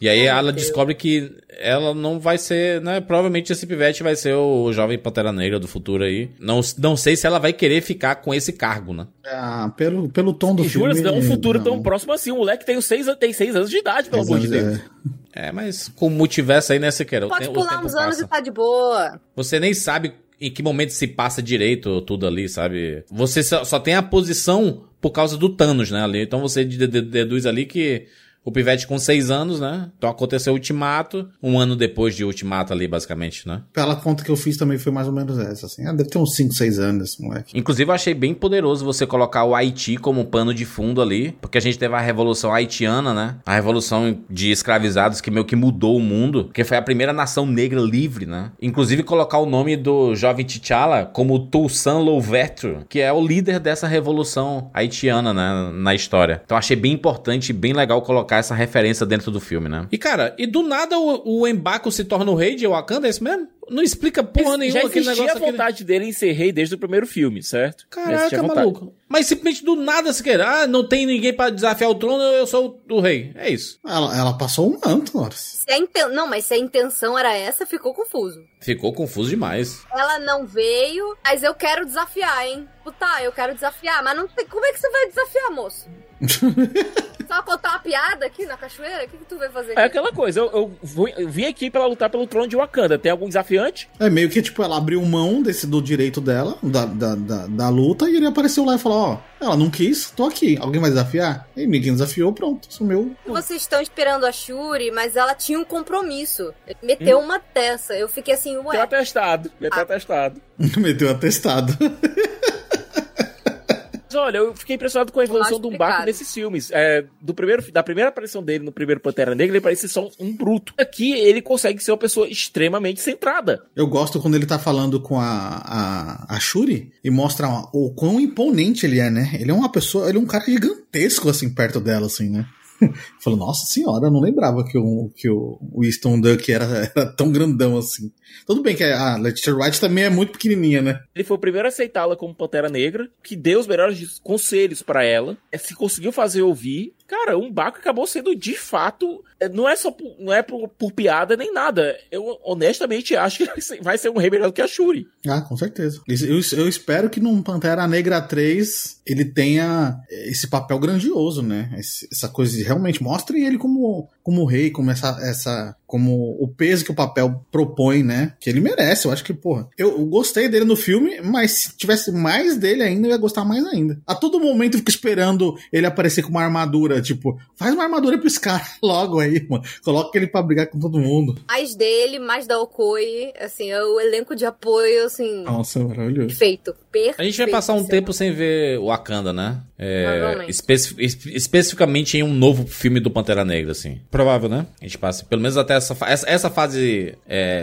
E aí ela descobre que ela não vai ser, né? Provavelmente esse pivete vai ser o jovem Pantera Negra do futuro aí. Não, não sei se ela vai querer ficar com esse cargo, né? Ah, pelo, pelo tom do E jura, filme. se dá um futuro não. tão próximo assim. O moleque tem seis, tem seis anos de idade, pelo amor de Deus. É. É, mas com o multiverso aí, né, Sequeira? Pode o pular uns anos passa. e tá de boa. Você nem sabe em que momento se passa direito tudo ali, sabe? Você só, só tem a posição por causa do Thanos, né, ali. Então você de- de- deduz ali que o Pivete com seis anos, né? Então aconteceu o Ultimato, um ano depois de Ultimato ali, basicamente, né? Pela conta que eu fiz também foi mais ou menos essa, assim. Ah, deve ter uns 5, 6 anos esse moleque. Inclusive, eu achei bem poderoso você colocar o Haiti como pano de fundo ali, porque a gente teve a Revolução Haitiana, né? A Revolução de escravizados que meio que mudou o mundo, que foi a primeira nação negra livre, né? Inclusive, colocar o nome do jovem T'Challa como Toussaint Louverture, que é o líder dessa Revolução Haitiana, né? Na história. Então, achei bem importante e bem legal colocar essa referência dentro do filme, né? E, cara, e do nada o, o Embaco se torna o rei de Wakanda, é isso mesmo? Não explica porra nenhuma Já aquele existia negócio a aquele- vontade dele em ser rei desde o primeiro filme, certo? Caraca, maluco. Mas simplesmente do nada se quer. Ah, não tem ninguém pra desafiar o trono, eu sou o, o rei. É isso. Ela, ela passou um manto, a inten... Não, mas se a intenção era essa, ficou confuso. Ficou confuso demais. Ela não veio, mas eu quero desafiar, hein? Tipo, tá, eu quero desafiar, mas não tem... como é que você vai desafiar, moço? [LAUGHS] Só botar uma piada aqui na cachoeira? O que, que tu vai fazer É aquela coisa, eu, eu, vou- eu vim aqui pra lutar pelo trono de Wakanda. Tem algum desafiante? É meio que, tipo, ela abriu mão desse, do direito dela, da, da, da, da luta, e ele apareceu lá e falou, ó, ela não quis, tô aqui. Alguém vai desafiar? E ninguém desafiou, pronto, sumiu. Vocês estão esperando a Shuri, mas ela tinha um compromisso. Meteu Hum. uma dessa. Eu fiquei assim, ué. atestado, tem até atestado. [LAUGHS] Meteu atestado. [LAUGHS] Mas olha, eu fiquei impressionado com a evolução do explicado. Mbaku nesses filmes. É, do primeiro, da primeira aparição dele no primeiro Pantera Negra, ele parece só um bruto. Aqui ele consegue ser uma pessoa extremamente centrada. Eu gosto quando ele tá falando com a, a, a Shuri e mostra o quão imponente ele é, né? Ele é uma pessoa, ele é um cara gigantesco, assim, perto dela, assim, né? [LAUGHS] Falou, nossa senhora, eu não lembrava que o, que o Winston Duck era, [LAUGHS] era tão grandão assim. Tudo bem que a Letitia Wright também é muito pequenininha, né? Ele foi o primeiro a aceitá-la como Pantera Negra, que deu os melhores conselhos pra ela, é, se conseguiu fazer ouvir. Cara, um Baco acabou sendo de fato. é, Não é só por, não é por, por piada nem nada. Eu honestamente acho que [LAUGHS] vai ser- um rei melhor do que a Shuri. Ah, com certeza. Eu, eu espero que num Pantera Negra 3 ele tenha esse papel grandioso, né? Esse- essa coisa de realmente mostre ele como, como rei, como essa, essa. como o peso que o papel propõe, né? Que ele merece. Eu acho que, porra. Eu, eu gostei dele no filme, mas se tivesse mais dele ainda, eu ia gostar mais ainda. A todo momento eu fico esperando ele aparecer com uma armadura. Tipo, faz uma armadura pra esse cara [LAUGHS] logo aí, mano. Coloca ele pra brigar com todo mundo. Mais dele, mais da Okoi. Assim, é o elenco de apoio, assim, Nossa, maravilhoso. perfeito. Perfeito. A gente vai passar um assim. tempo sem ver Wakanda, né? É, especi- espe- especificamente em um novo filme do Pantera Negra, assim. Provável, né? A gente passa, pelo menos até essa, essa, essa fase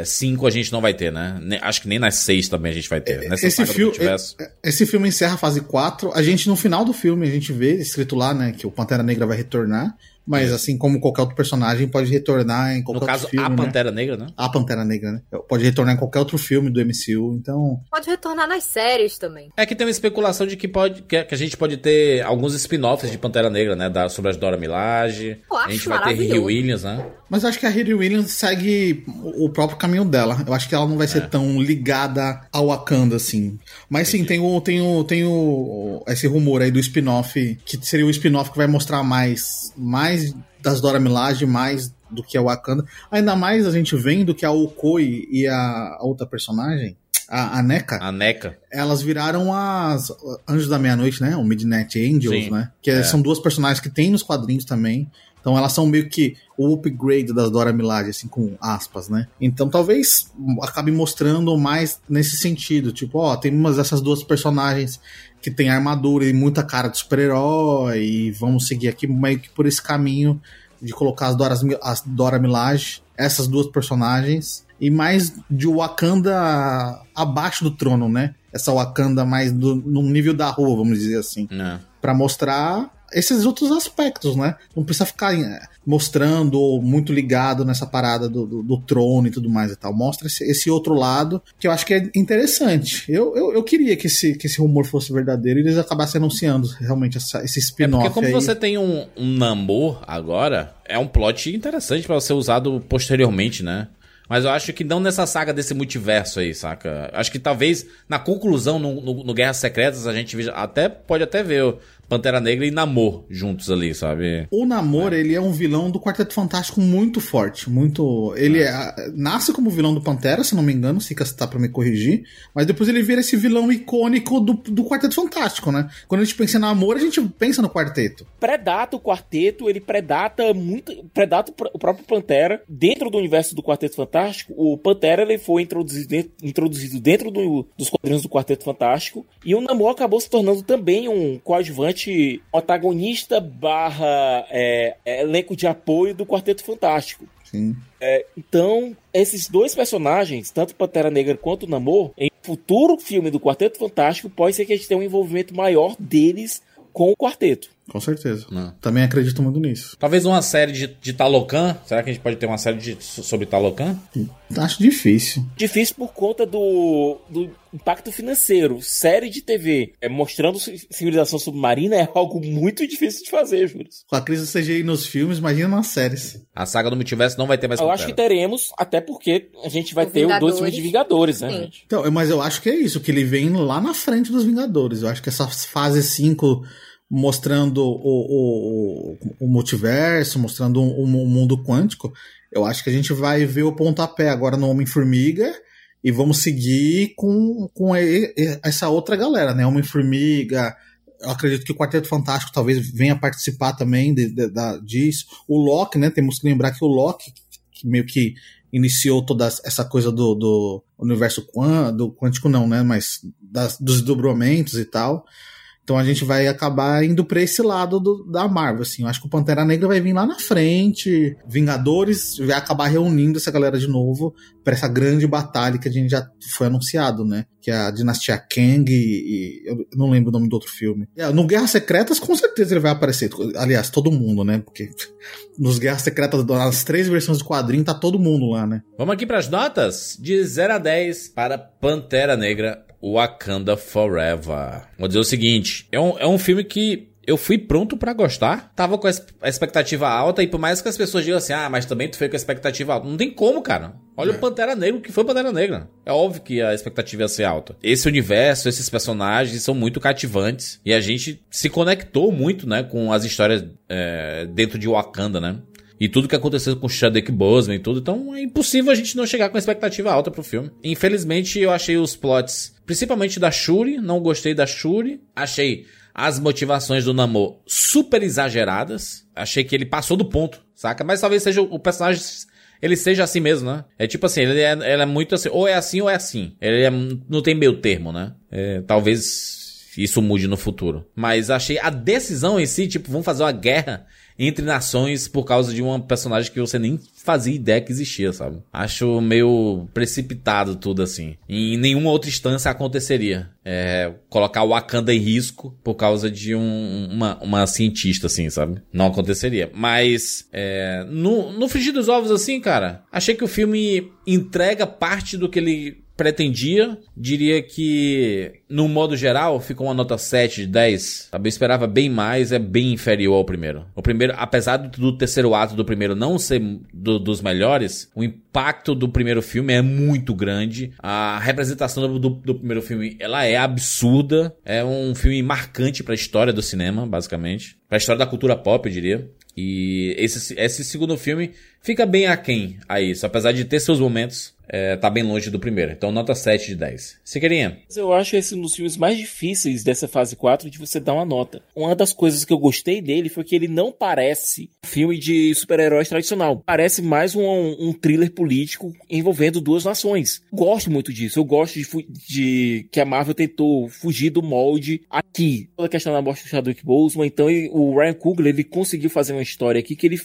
5 a gente não vai ter, né? Ne- acho que nem nas 6 também a gente vai ter. Nessa esse filme, multiverso. esse filme encerra a fase 4. A gente, no final do filme, a gente vê escrito lá, né, que o Pantera Negra vai retornar. Mas, assim como qualquer outro personagem, pode retornar em qualquer No caso, outro filme. a né? Pantera Negra, né? A Pantera Negra, né? Pode retornar em qualquer outro filme do MCU. Então, Pode retornar nas séries também. É que tem uma especulação de que, pode, que, a gente pode ter alguns spin-offs de Pantera Negra, né? Da, sobre as Dora Milaje. Eu acho a gente vai ter maravilhoso. Williams, né? Mas eu acho que a Riri Williams segue o próprio caminho dela. Eu acho que ela não vai É. ser tão ligada ao Wakanda, assim. Mas sim, tem o, tem o, tem o, esse rumor aí do spin-off, que seria o spin-off que vai mostrar mais, mais das Dora Milaje, mais do que a Wakanda. Ainda mais a gente vendo que a Okoi e a outra personagem, a, a NECA, A NECA. elas viraram as Anjos da Meia-Noite, né? O Midnight Angels, Sim, né? Que é. são duas personagens que tem nos quadrinhos também. Então elas são meio que o upgrade das Dora Milaje, assim, com aspas, né? Então talvez acabe mostrando mais nesse sentido. Tipo, ó, tem umas dessas duas personagens que tem armadura e muita cara de super-herói e vamos seguir aqui meio que por esse caminho de colocar as Dora, as Dora Milaje, essas duas personagens, e mais de Wakanda abaixo do trono, né? Essa Wakanda mais do, no nível da rua, vamos dizer assim. né? Pra mostrar esses outros aspectos, né? Não precisa ficar eh, mostrando ou muito ligado nessa parada do, do, do trono e tudo mais e tal. Mostra esse, esse outro lado que eu acho que é interessante. Eu, eu, eu queria que esse, que esse rumor fosse verdadeiro e eles acabassem anunciando realmente essa, esse É spin-off porque como aí. você tem um, um namor agora, é um plot interessante pra ser usado posteriormente, né? Mas eu acho que não nessa saga desse multiverso aí, saca? Acho que talvez na conclusão, no, no, no Guerras Secretas, a gente veja, até pode até ver Pantera Negra e Namor juntos ali, sabe? O Namor, ele é um vilão do Quarteto Fantástico muito forte, muito... Ele é- nasce como vilão do Pantera, se não me engano, Sica tá pra me corrigir, mas depois ele vira esse vilão icônico do, do Quarteto Fantástico, né? Quando a gente pensa em Namor, a gente pensa no Quarteto. Predata o quarteto, ele predata muito. Predata o pr- o próprio Pantera. Dentro do universo do Quarteto Fantástico, o Pantera ele foi introduzido dentro, introduzido dentro do- dos quadrinhos do Quarteto Fantástico. E o Namor acabou se tornando também um coadjuvante protagonista barra é, é, elenco de apoio do Quarteto Fantástico. Sim. Então, esses dois personagens, tanto Pantera Negra quanto Namor, em futuro filme do Quarteto Fantástico, pode ser que a gente tenha um envolvimento maior deles com o quarteto. Com certeza. Não. Também acredito muito nisso. Talvez uma série de, de Talocan. Será que a gente pode ter uma série de, sobre Talocan? Acho difícil. Difícil por conta do, do impacto financeiro. Série de TV é, mostrando ci- civilização submarina é [LAUGHS] algo muito difícil de fazer, Júlio. Com a crise do CGI nos filmes, imagina nas séries. A saga do multiverso não vai ter mais Eu acho que teremos, até porque a gente vai O ter os dois Vingadores. filmes de Vingadores, né, Sim. gente? Então, mas eu acho que é isso, que ele vem lá na frente dos Vingadores. Eu acho que essa fase 5 mostrando o, o, o multiverso, mostrando o, mundo quântico, eu acho que a gente vai ver o pontapé agora no Homem-Formiga e vamos seguir com, com essa outra galera, né? Homem-Formiga. Eu acredito que o Quarteto Fantástico talvez venha participar também de, de, de, disso. O Loki, né? Temos que lembrar que o Loki, que meio que iniciou toda essa coisa do, do universo quântico, quântico não, né? Mas das, dos dobramentos e tal. Então a gente vai acabar indo para esse lado do, da Marvel, assim. Eu acho que o Pantera Negra vai vir lá na frente, Vingadores vai acabar reunindo essa galera de novo para essa grande batalha que a gente já foi anunciado, né? Que é a Dinastia Kang e, e eu não lembro o nome do outro filme. É, no Guerras Secretas com certeza ele vai aparecer. Aliás, todo mundo, né? Porque [LAUGHS] nos Guerras Secretas, nas três versões do quadrinho, tá todo mundo lá, né? Vamos aqui para as notas de 0 a 10 para Pantera Negra Wakanda Forever. Vou dizer o seguinte: é um, é um filme que eu fui pronto para gostar. Tava com a expectativa alta, e por mais que as pessoas digam assim, ah, mas também tu foi com a expectativa alta. Não tem como, cara. Olha é. o Pantera Negra, o que foi Pantera Negra. É óbvio que a expectativa ia ser alta. Esse universo, esses personagens são muito cativantes. E a gente se conectou muito, né, com as histórias é, dentro de Wakanda, né? E tudo que aconteceu com o Chadwick Boseman e tudo. Então é impossível a gente não chegar com expectativa alta pro filme. Infelizmente eu achei os plots, principalmente da Shuri, não gostei da Shuri. Achei as motivações do Namor super exageradas. Achei que ele passou do ponto, saca? Mas talvez seja o personagem ele seja assim mesmo, né? É tipo assim, ele é, ele é muito assim, ou é assim ou é assim. Ele é, não tem meio termo, né? É, talvez isso mude no futuro. Mas achei a decisão em si, tipo, vamos fazer uma guerra entre nações por causa de uma personagem que você nem fazia ideia que existia, sabe? Acho meio precipitado tudo assim. Em nenhuma outra instância aconteceria. É, colocar o Wakanda em risco por causa de um, uma, uma cientista, assim, sabe? Não aconteceria. Mas, é, no, no frigir dos ovos, assim, cara, achei que o filme entrega parte do que ele pretendia. Diria que, no modo geral, ficou uma nota 7 de 10. Eu esperava bem mais, é bem inferior ao primeiro. O primeiro, apesar do terceiro ato do primeiro não ser do, dos melhores, o impacto do primeiro filme é muito grande. A representação do, do, do primeiro filme, ela é absurda. É um filme marcante para a história do cinema, basicamente. Para a história da cultura pop, eu diria. E esse, esse segundo filme fica bem aquém a isso, apesar de ter seus momentos é, tá bem longe do primeiro. Então, nota 7 de 10. Siqueirinha. Eu acho esse um dos filmes mais difíceis dessa fase 4 de você dar uma nota. Uma das coisas que eu gostei dele foi que ele não parece filme de super-heróis tradicional. Parece mais um, um, thriller político envolvendo duas nações. Gosto muito disso. Eu gosto de, de, que a Marvel tentou fugir do molde aqui. Toda a questão da morte do Chadwick Boseman. Então, ele, o Ryan Coogler, ele conseguiu fazer uma história aqui que ele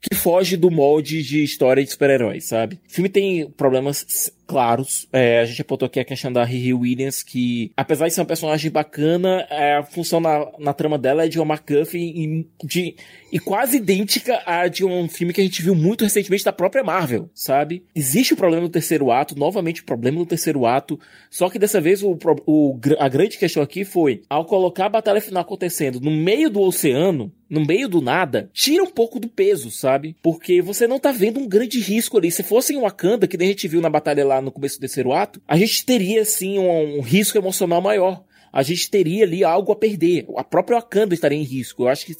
que foge do molde de história de super-heróis, sabe? O filme tem problemas problemas claros. É, a gente apontou aqui a questão da Riri Williams, que apesar de ser uma personagem bacana, é, a função na, na trama dela é de uma McCuffin e, de, e quase idêntica à de um filme que a gente viu muito recentemente da própria Marvel, sabe? Existe o problema no terceiro ato, novamente o problema no terceiro ato, só que dessa vez o, o, a grande questão aqui foi, ao colocar a batalha final acontecendo no meio do oceano, no meio do nada, tira um pouco do peso, sabe? Porque você não tá vendo um grande risco ali. Se fosse em Wakanda, que nem a gente viu na batalha lá no começo do terceiro ato, a gente teria, sim, um, um risco emocional maior a gente teria ali algo a perder. A própria Wakanda estaria em risco. Eu acho que,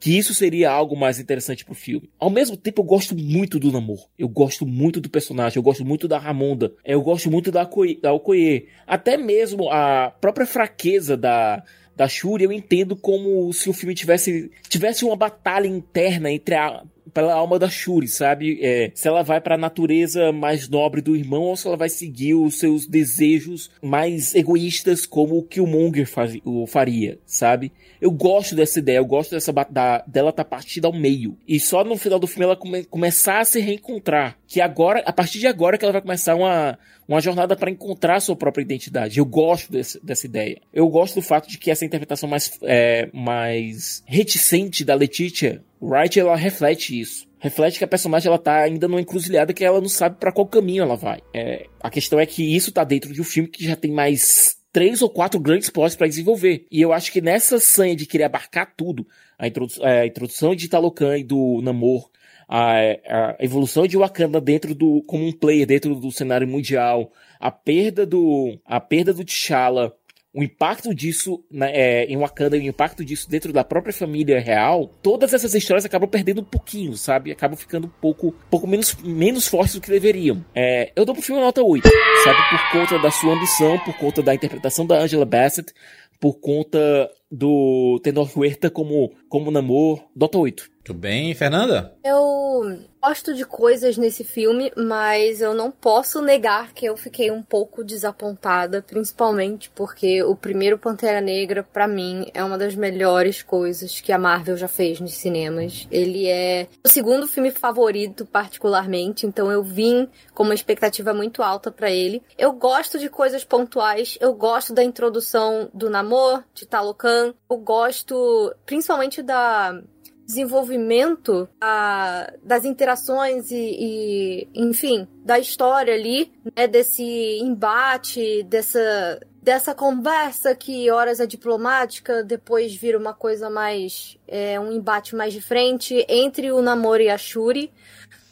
que isso seria algo mais interessante pro filme. Ao mesmo tempo, eu gosto muito do Namor. Eu gosto muito do personagem. Eu gosto muito da Ramonda. Eu gosto muito da, da Okoye. Até mesmo a própria fraqueza da, da Shuri, eu entendo como se o filme tivesse tivesse uma batalha interna entre a pela alma da Shuri, sabe? É, se ela vai para a natureza mais nobre do irmão ou se ela vai seguir os seus desejos mais egoístas como o Killmonger o faria, sabe? Eu gosto dessa ideia, eu gosto dessa da, dela tá partida ao meio. E só no final do filme ela come, começar a se reencontrar. Que agora, a partir de agora que ela vai começar uma, uma jornada para encontrar sua própria identidade. Eu gosto desse, dessa ideia. Eu gosto do fato de que essa interpretação mais, é, mais reticente da Letitia Wright, ela reflete isso. Reflete que a personagem ela tá ainda numa encruzilhada que ela não sabe para qual caminho ela vai. É, a questão é que isso tá dentro de um filme que já tem mais três ou quatro grandes plots para desenvolver. E eu acho que nessa sanha de querer abarcar tudo, a, introdu é, a introdução de Talocan e do Namor, a, a, evolução de Wakanda dentro do como um player dentro do cenário mundial, a perda do a perda do T'Challa o impacto disso né, é, em Wakanda, o impacto disso dentro da própria família real, todas essas histórias acabam perdendo um pouquinho, sabe? Acabam ficando um pouco, pouco menos, menos fortes do que deveriam. É, eu dou pro filme nota 8, sabe? Por conta da sua ambição, por conta da interpretação da Angela Bassett, por conta do Tenor Huerta como, como Namor, nota 8. Tudo bem, Fernanda? Eu gosto de coisas nesse filme, mas eu não posso negar que eu fiquei um pouco desapontada, principalmente porque o primeiro Pantera Negra, para mim, é uma das melhores coisas que a Marvel já fez nos cinemas. Ele é o segundo filme favorito, particularmente, então eu vim com uma expectativa muito alta para ele. Eu gosto de coisas pontuais, eu gosto da introdução do Namor, de Talocan, eu gosto principalmente da desenvolvimento a, das interações e, e, enfim, da história ali, né, desse embate, dessa, dessa conversa que horas é diplomática, depois vira uma coisa mais, é, um embate mais de frente entre o Namor e a Shuri.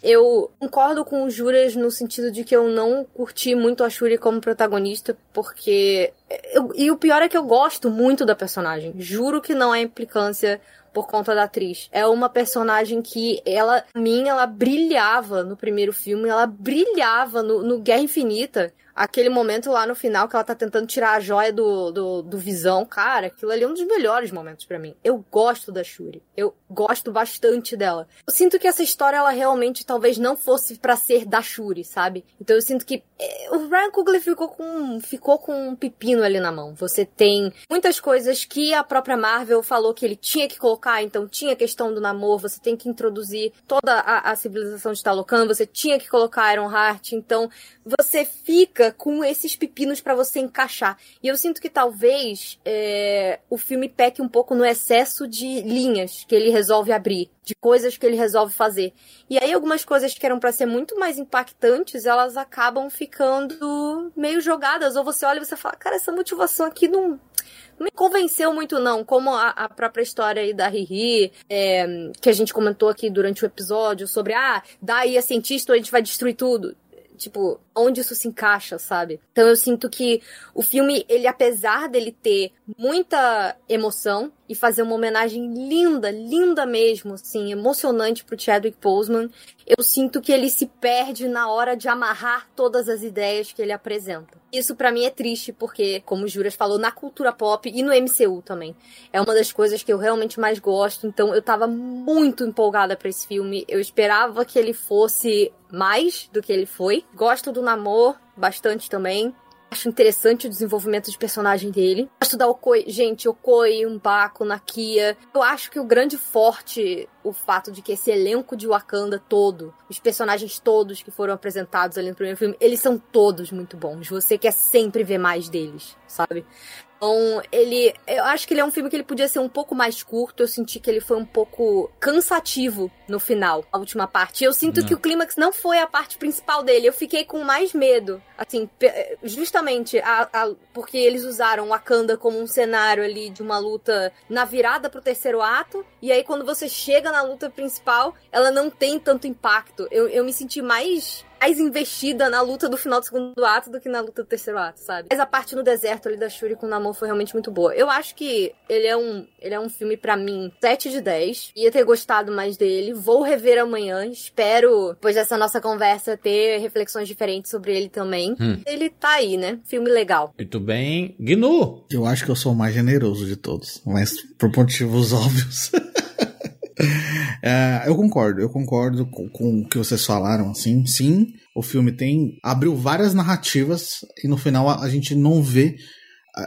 Eu concordo com o Juras no sentido de que eu não curti muito a Shuri como protagonista, porque. Eu, e o pior é que eu gosto muito da personagem. Juro que não é implicância por conta da atriz. É uma personagem que ela, mim, ela brilhava no primeiro filme, ela brilhava no, no Guerra Infinita aquele momento lá no final que ela tá tentando tirar a joia do, do, do Visão, cara, aquilo ali é um dos melhores momentos para mim. Eu gosto da Shuri. Eu gosto bastante dela. Eu sinto que essa história, ela realmente talvez não fosse para ser da Shuri, sabe? Então eu sinto que é, o Ryan Coogler ficou com, ficou com um pepino ali na mão. Você tem muitas coisas que a própria Marvel falou que ele tinha que colocar, então tinha a questão do namoro, você tem que introduzir toda a, a civilização de Talocan, você tinha que colocar Iron Heart, então você fica com esses pepinos para você encaixar. E eu sinto que talvez é, o filme peque um pouco no excesso de linhas que ele resolve abrir, de coisas que ele resolve fazer. E aí algumas coisas que eram para ser muito mais impactantes, elas acabam ficando meio jogadas. Ou você olha e você fala, cara, essa motivação aqui não não me convenceu muito, não. Como a, a própria história aí da Riri, é, que a gente comentou aqui durante o episódio, sobre, ah, daí a cientista a gente vai destruir tudo tipo, onde isso se encaixa, sabe? Então eu sinto que o filme, ele apesar dele ter muita emoção e fazer uma homenagem linda, linda mesmo, assim, emocionante pro Chadwick Boseman, eu sinto que ele se perde na hora de amarrar todas as ideias que ele apresenta. Isso para mim é triste porque, como o Juras falou, na cultura pop e no MCU também, é uma das coisas que eu realmente mais gosto, então eu tava muito empolgada para esse filme. Eu esperava que ele fosse mais do que ele foi. Gosto do Namor bastante também. Acho interessante o desenvolvimento de personagem dele. Gosto da Okoi. Gente, Okoi, Umbaco, Nakia. Eu acho que o grande forte, o fato de que esse elenco de Wakanda todo, os personagens todos que foram apresentados ali no primeiro filme, eles são todos muito bons. Você quer sempre ver mais deles, sabe? Então, ele. Eu acho que ele é um filme que ele podia ser um pouco mais curto. Eu senti que ele foi um pouco cansativo no final, a última parte. Eu sinto não. que o clímax não foi a parte principal dele. Eu fiquei com mais medo. Assim, justamente a, a, porque eles usaram Wakanda como um cenário ali de uma luta na virada pro terceiro ato. E aí, quando você chega na luta principal, ela não tem tanto impacto. Eu, eu me senti mais mais investida na luta do final do segundo ato do que na luta do terceiro ato, sabe? Mas a parte no deserto ali da Shuri com o Namor foi realmente muito boa. Eu acho que ele é um, ele é um filme para mim 7 de 10. Ia ter gostado mais dele. Vou rever amanhã. Espero, depois dessa nossa conversa, ter reflexões diferentes sobre ele também. Hum. Ele tá aí, né? Filme legal. Muito bem. Gnu! Eu acho que eu sou o mais generoso de todos, mas por motivos [LAUGHS] óbvios. [LAUGHS] É, eu concordo, eu concordo com, com, o que vocês falaram, assim. Sim, o filme tem. abriu várias narrativas e no final a, a gente não vê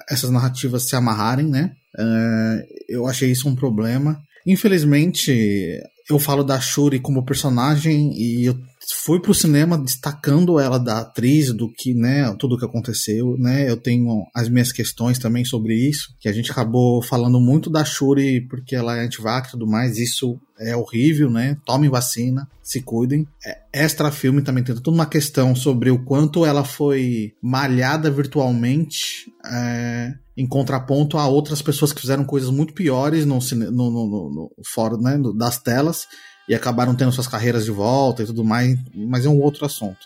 essas narrativas se amarrarem, né? É, eu achei isso um problema. Infelizmente, eu falo da Shuri como personagem e eu fui pro cinema destacando ela da atriz, do que, né, tudo que aconteceu, né? Eu tenho as minhas questões também sobre isso, que a gente acabou falando muito da Shuri porque ela é antivax e tudo mais, isso é horrível, né? Tomem vacina, se cuidem. É, extra filme também tem toda uma questão sobre o quanto ela foi malhada virtualmente, é, em contraponto a outras pessoas que fizeram coisas muito piores no, no, no, no fora né, das telas e acabaram tendo suas carreiras de volta e tudo mais, mas é um outro assunto.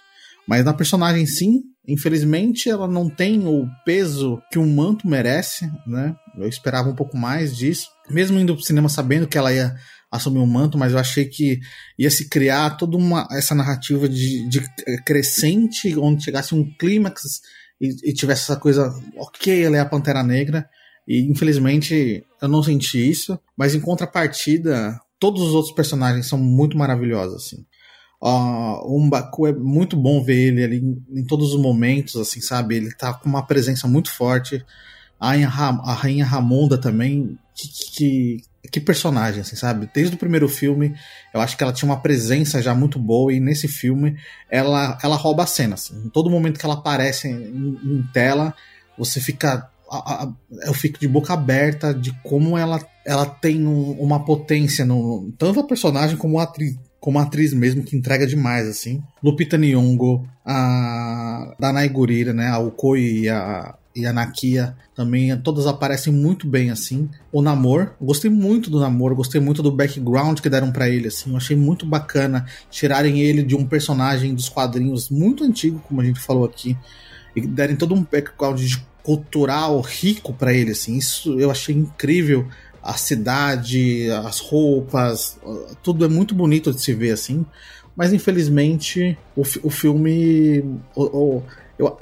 Mas na personagem, sim, infelizmente ela não tem o peso que um manto merece, né? Eu esperava um pouco mais disso. Mesmo indo pro cinema sabendo que ela ia assumir um manto, mas eu achei que ia se criar toda uma essa narrativa de, de crescente, onde chegasse um clímax e, e, tivesse essa coisa, ok, ela é a Pantera Negra, e infelizmente eu não senti isso, mas em contrapartida, todos os outros personagens são muito maravilhosos, assim. Uh, o Mbaku é muito bom ver ele ali em, em, todos os momentos, assim, sabe? Ele tá com uma presença muito forte. A Rainha, a Rainha Ramonda também, que, que, que, personagem, assim, sabe? Desde o primeiro filme, eu acho que ela tinha uma presença já muito boa, e nesse filme ela, ela rouba a cena. Assim. Em todo momento que ela aparece em, em tela, você fica. A, a, eu fico de boca aberta de como ela, ela tem um, uma potência, no, tanto a personagem como a atriz como atriz mesmo, que entrega demais, assim. Lupita Nyong'o, a Danai Gurira, né, a Ukoi e a, e a Nakia também, todas aparecem muito bem, assim. O Namor, gostei muito do Namor, gostei muito do background que deram para ele, assim. Eu achei muito bacana tirarem ele de um personagem dos quadrinhos muito antigo, como a gente falou aqui, e derem todo um background cultural rico para ele, assim. Isso eu achei incrível a cidade, as roupas, tudo é muito bonito de se ver assim. Mas infelizmente o, o filme. O, o,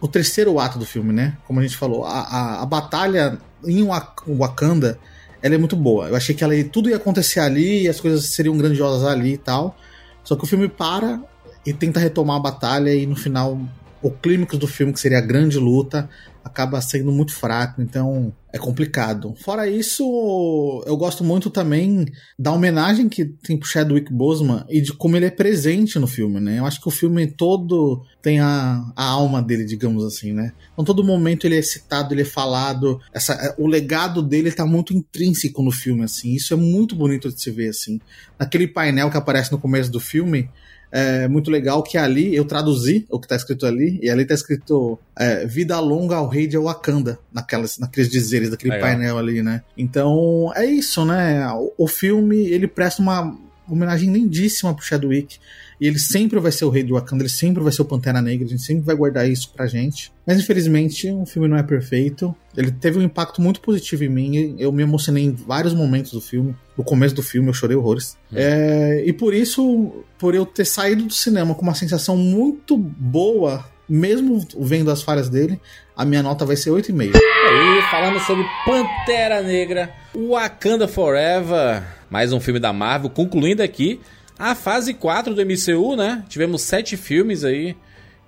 o, terceiro ato do filme, né? Como a gente falou, a, a, a batalha em Wakanda ela é muito boa. Eu achei que ela, tudo ia acontecer ali e as coisas seriam grandiosas ali e tal. Só que o filme para e tenta retomar a batalha e no final o clímax do filme, que seria a grande luta, acaba sendo muito fraco, então é complicado. Fora isso, eu gosto muito também da homenagem que tem pro Chadwick Boseman e de como ele é presente no filme, né? Eu acho que o filme todo tem a, a alma dele, digamos assim, né? Então todo momento ele é citado, ele é falado, essa, o legado dele tá muito intrínseco no filme, assim. Isso é muito bonito de se ver, assim. Naquele painel que aparece no começo do filme, é muito legal que ali eu traduzi o que está escrito ali, e ali está escrito é, Vida longa ao rei de Wakanda, naquelas, naqueles dizeres daquele legal. painel ali, né? Então é isso, né? O, o filme ele presta uma homenagem lindíssima pro Chadwick. E ele sempre vai ser o rei do Wakanda, ele sempre vai ser o Pantera Negra, a gente sempre vai guardar isso pra gente. Mas infelizmente o filme não é perfeito. Ele teve um impacto muito positivo em mim. Eu me emocionei em vários momentos do filme. No começo do filme eu chorei horrores. Hum. É, e por isso, por eu ter saído do cinema com uma sensação muito boa mesmo vendo as falhas dele, a minha nota vai ser 8,5. Aí, falando sobre Pantera Negra, Wakanda Forever, mais um filme da Marvel, concluindo aqui a fase 4 do MCU, né? Tivemos sete filmes aí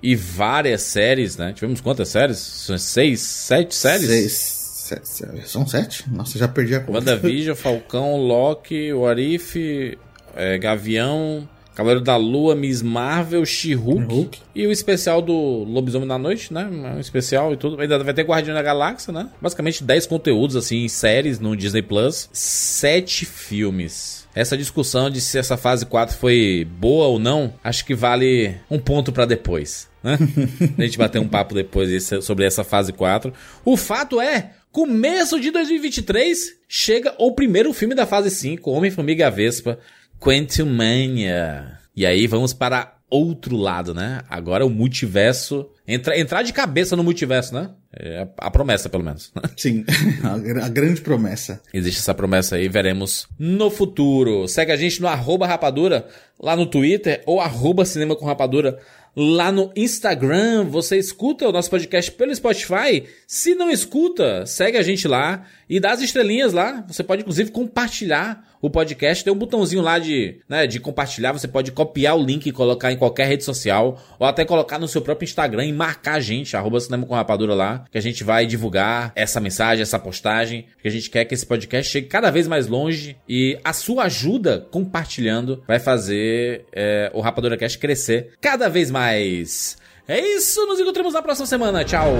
e várias séries, né? Tivemos quantas séries? São seis, sete séries? Seis. Sete, são sete? Nossa, já perdi a conta. WandaVision, Falcão, Loki, Warif, é, Gavião, Cavaleiro da Lua, Miss Marvel, She-Hulk e o especial do Lobisomem da Noite, né? Um especial e tudo. Ainda vai ter Guardião da Galáxia, né? Basicamente 10 conteúdos, assim, séries no Disney Plus. Sete filmes essa discussão de se essa fase 4 foi boa ou não, acho que vale um ponto para depois. Né? [LAUGHS] a gente bater um papo depois sobre essa fase 4. O fato é, começo de 2023 chega o primeiro filme da fase 5, Homem-Formiga Vespa, Quantum Mania. E aí vamos para outro lado, né? Agora o multiverso. Entra, entrar de cabeça no multiverso, né? É a promessa, pelo menos. [LAUGHS] Sim, a, grande promessa. Existe essa promessa aí, veremos no futuro. Segue a gente no arroba rapadura, lá no Twitter, ou arroba cinema com rapadura, lá no Instagram. Você escuta o nosso podcast pelo Spotify? Se não escuta, segue a gente lá e dá as estrelinhas lá. Você pode, inclusive, compartilhar o podcast. Tem um botãozinho lá de, né, de compartilhar. Você pode copiar o link e colocar em qualquer rede social. Ou até colocar no seu próprio Instagram e marcar a gente, arroba Cinema com Rapadura lá. Que a gente vai divulgar essa mensagem, essa postagem. Que a gente quer que esse podcast chegue cada vez mais longe. E a sua ajuda compartilhando vai fazer é, o Rapadura Cast crescer cada vez mais. É isso, nos encontramos na próxima semana. Tchau!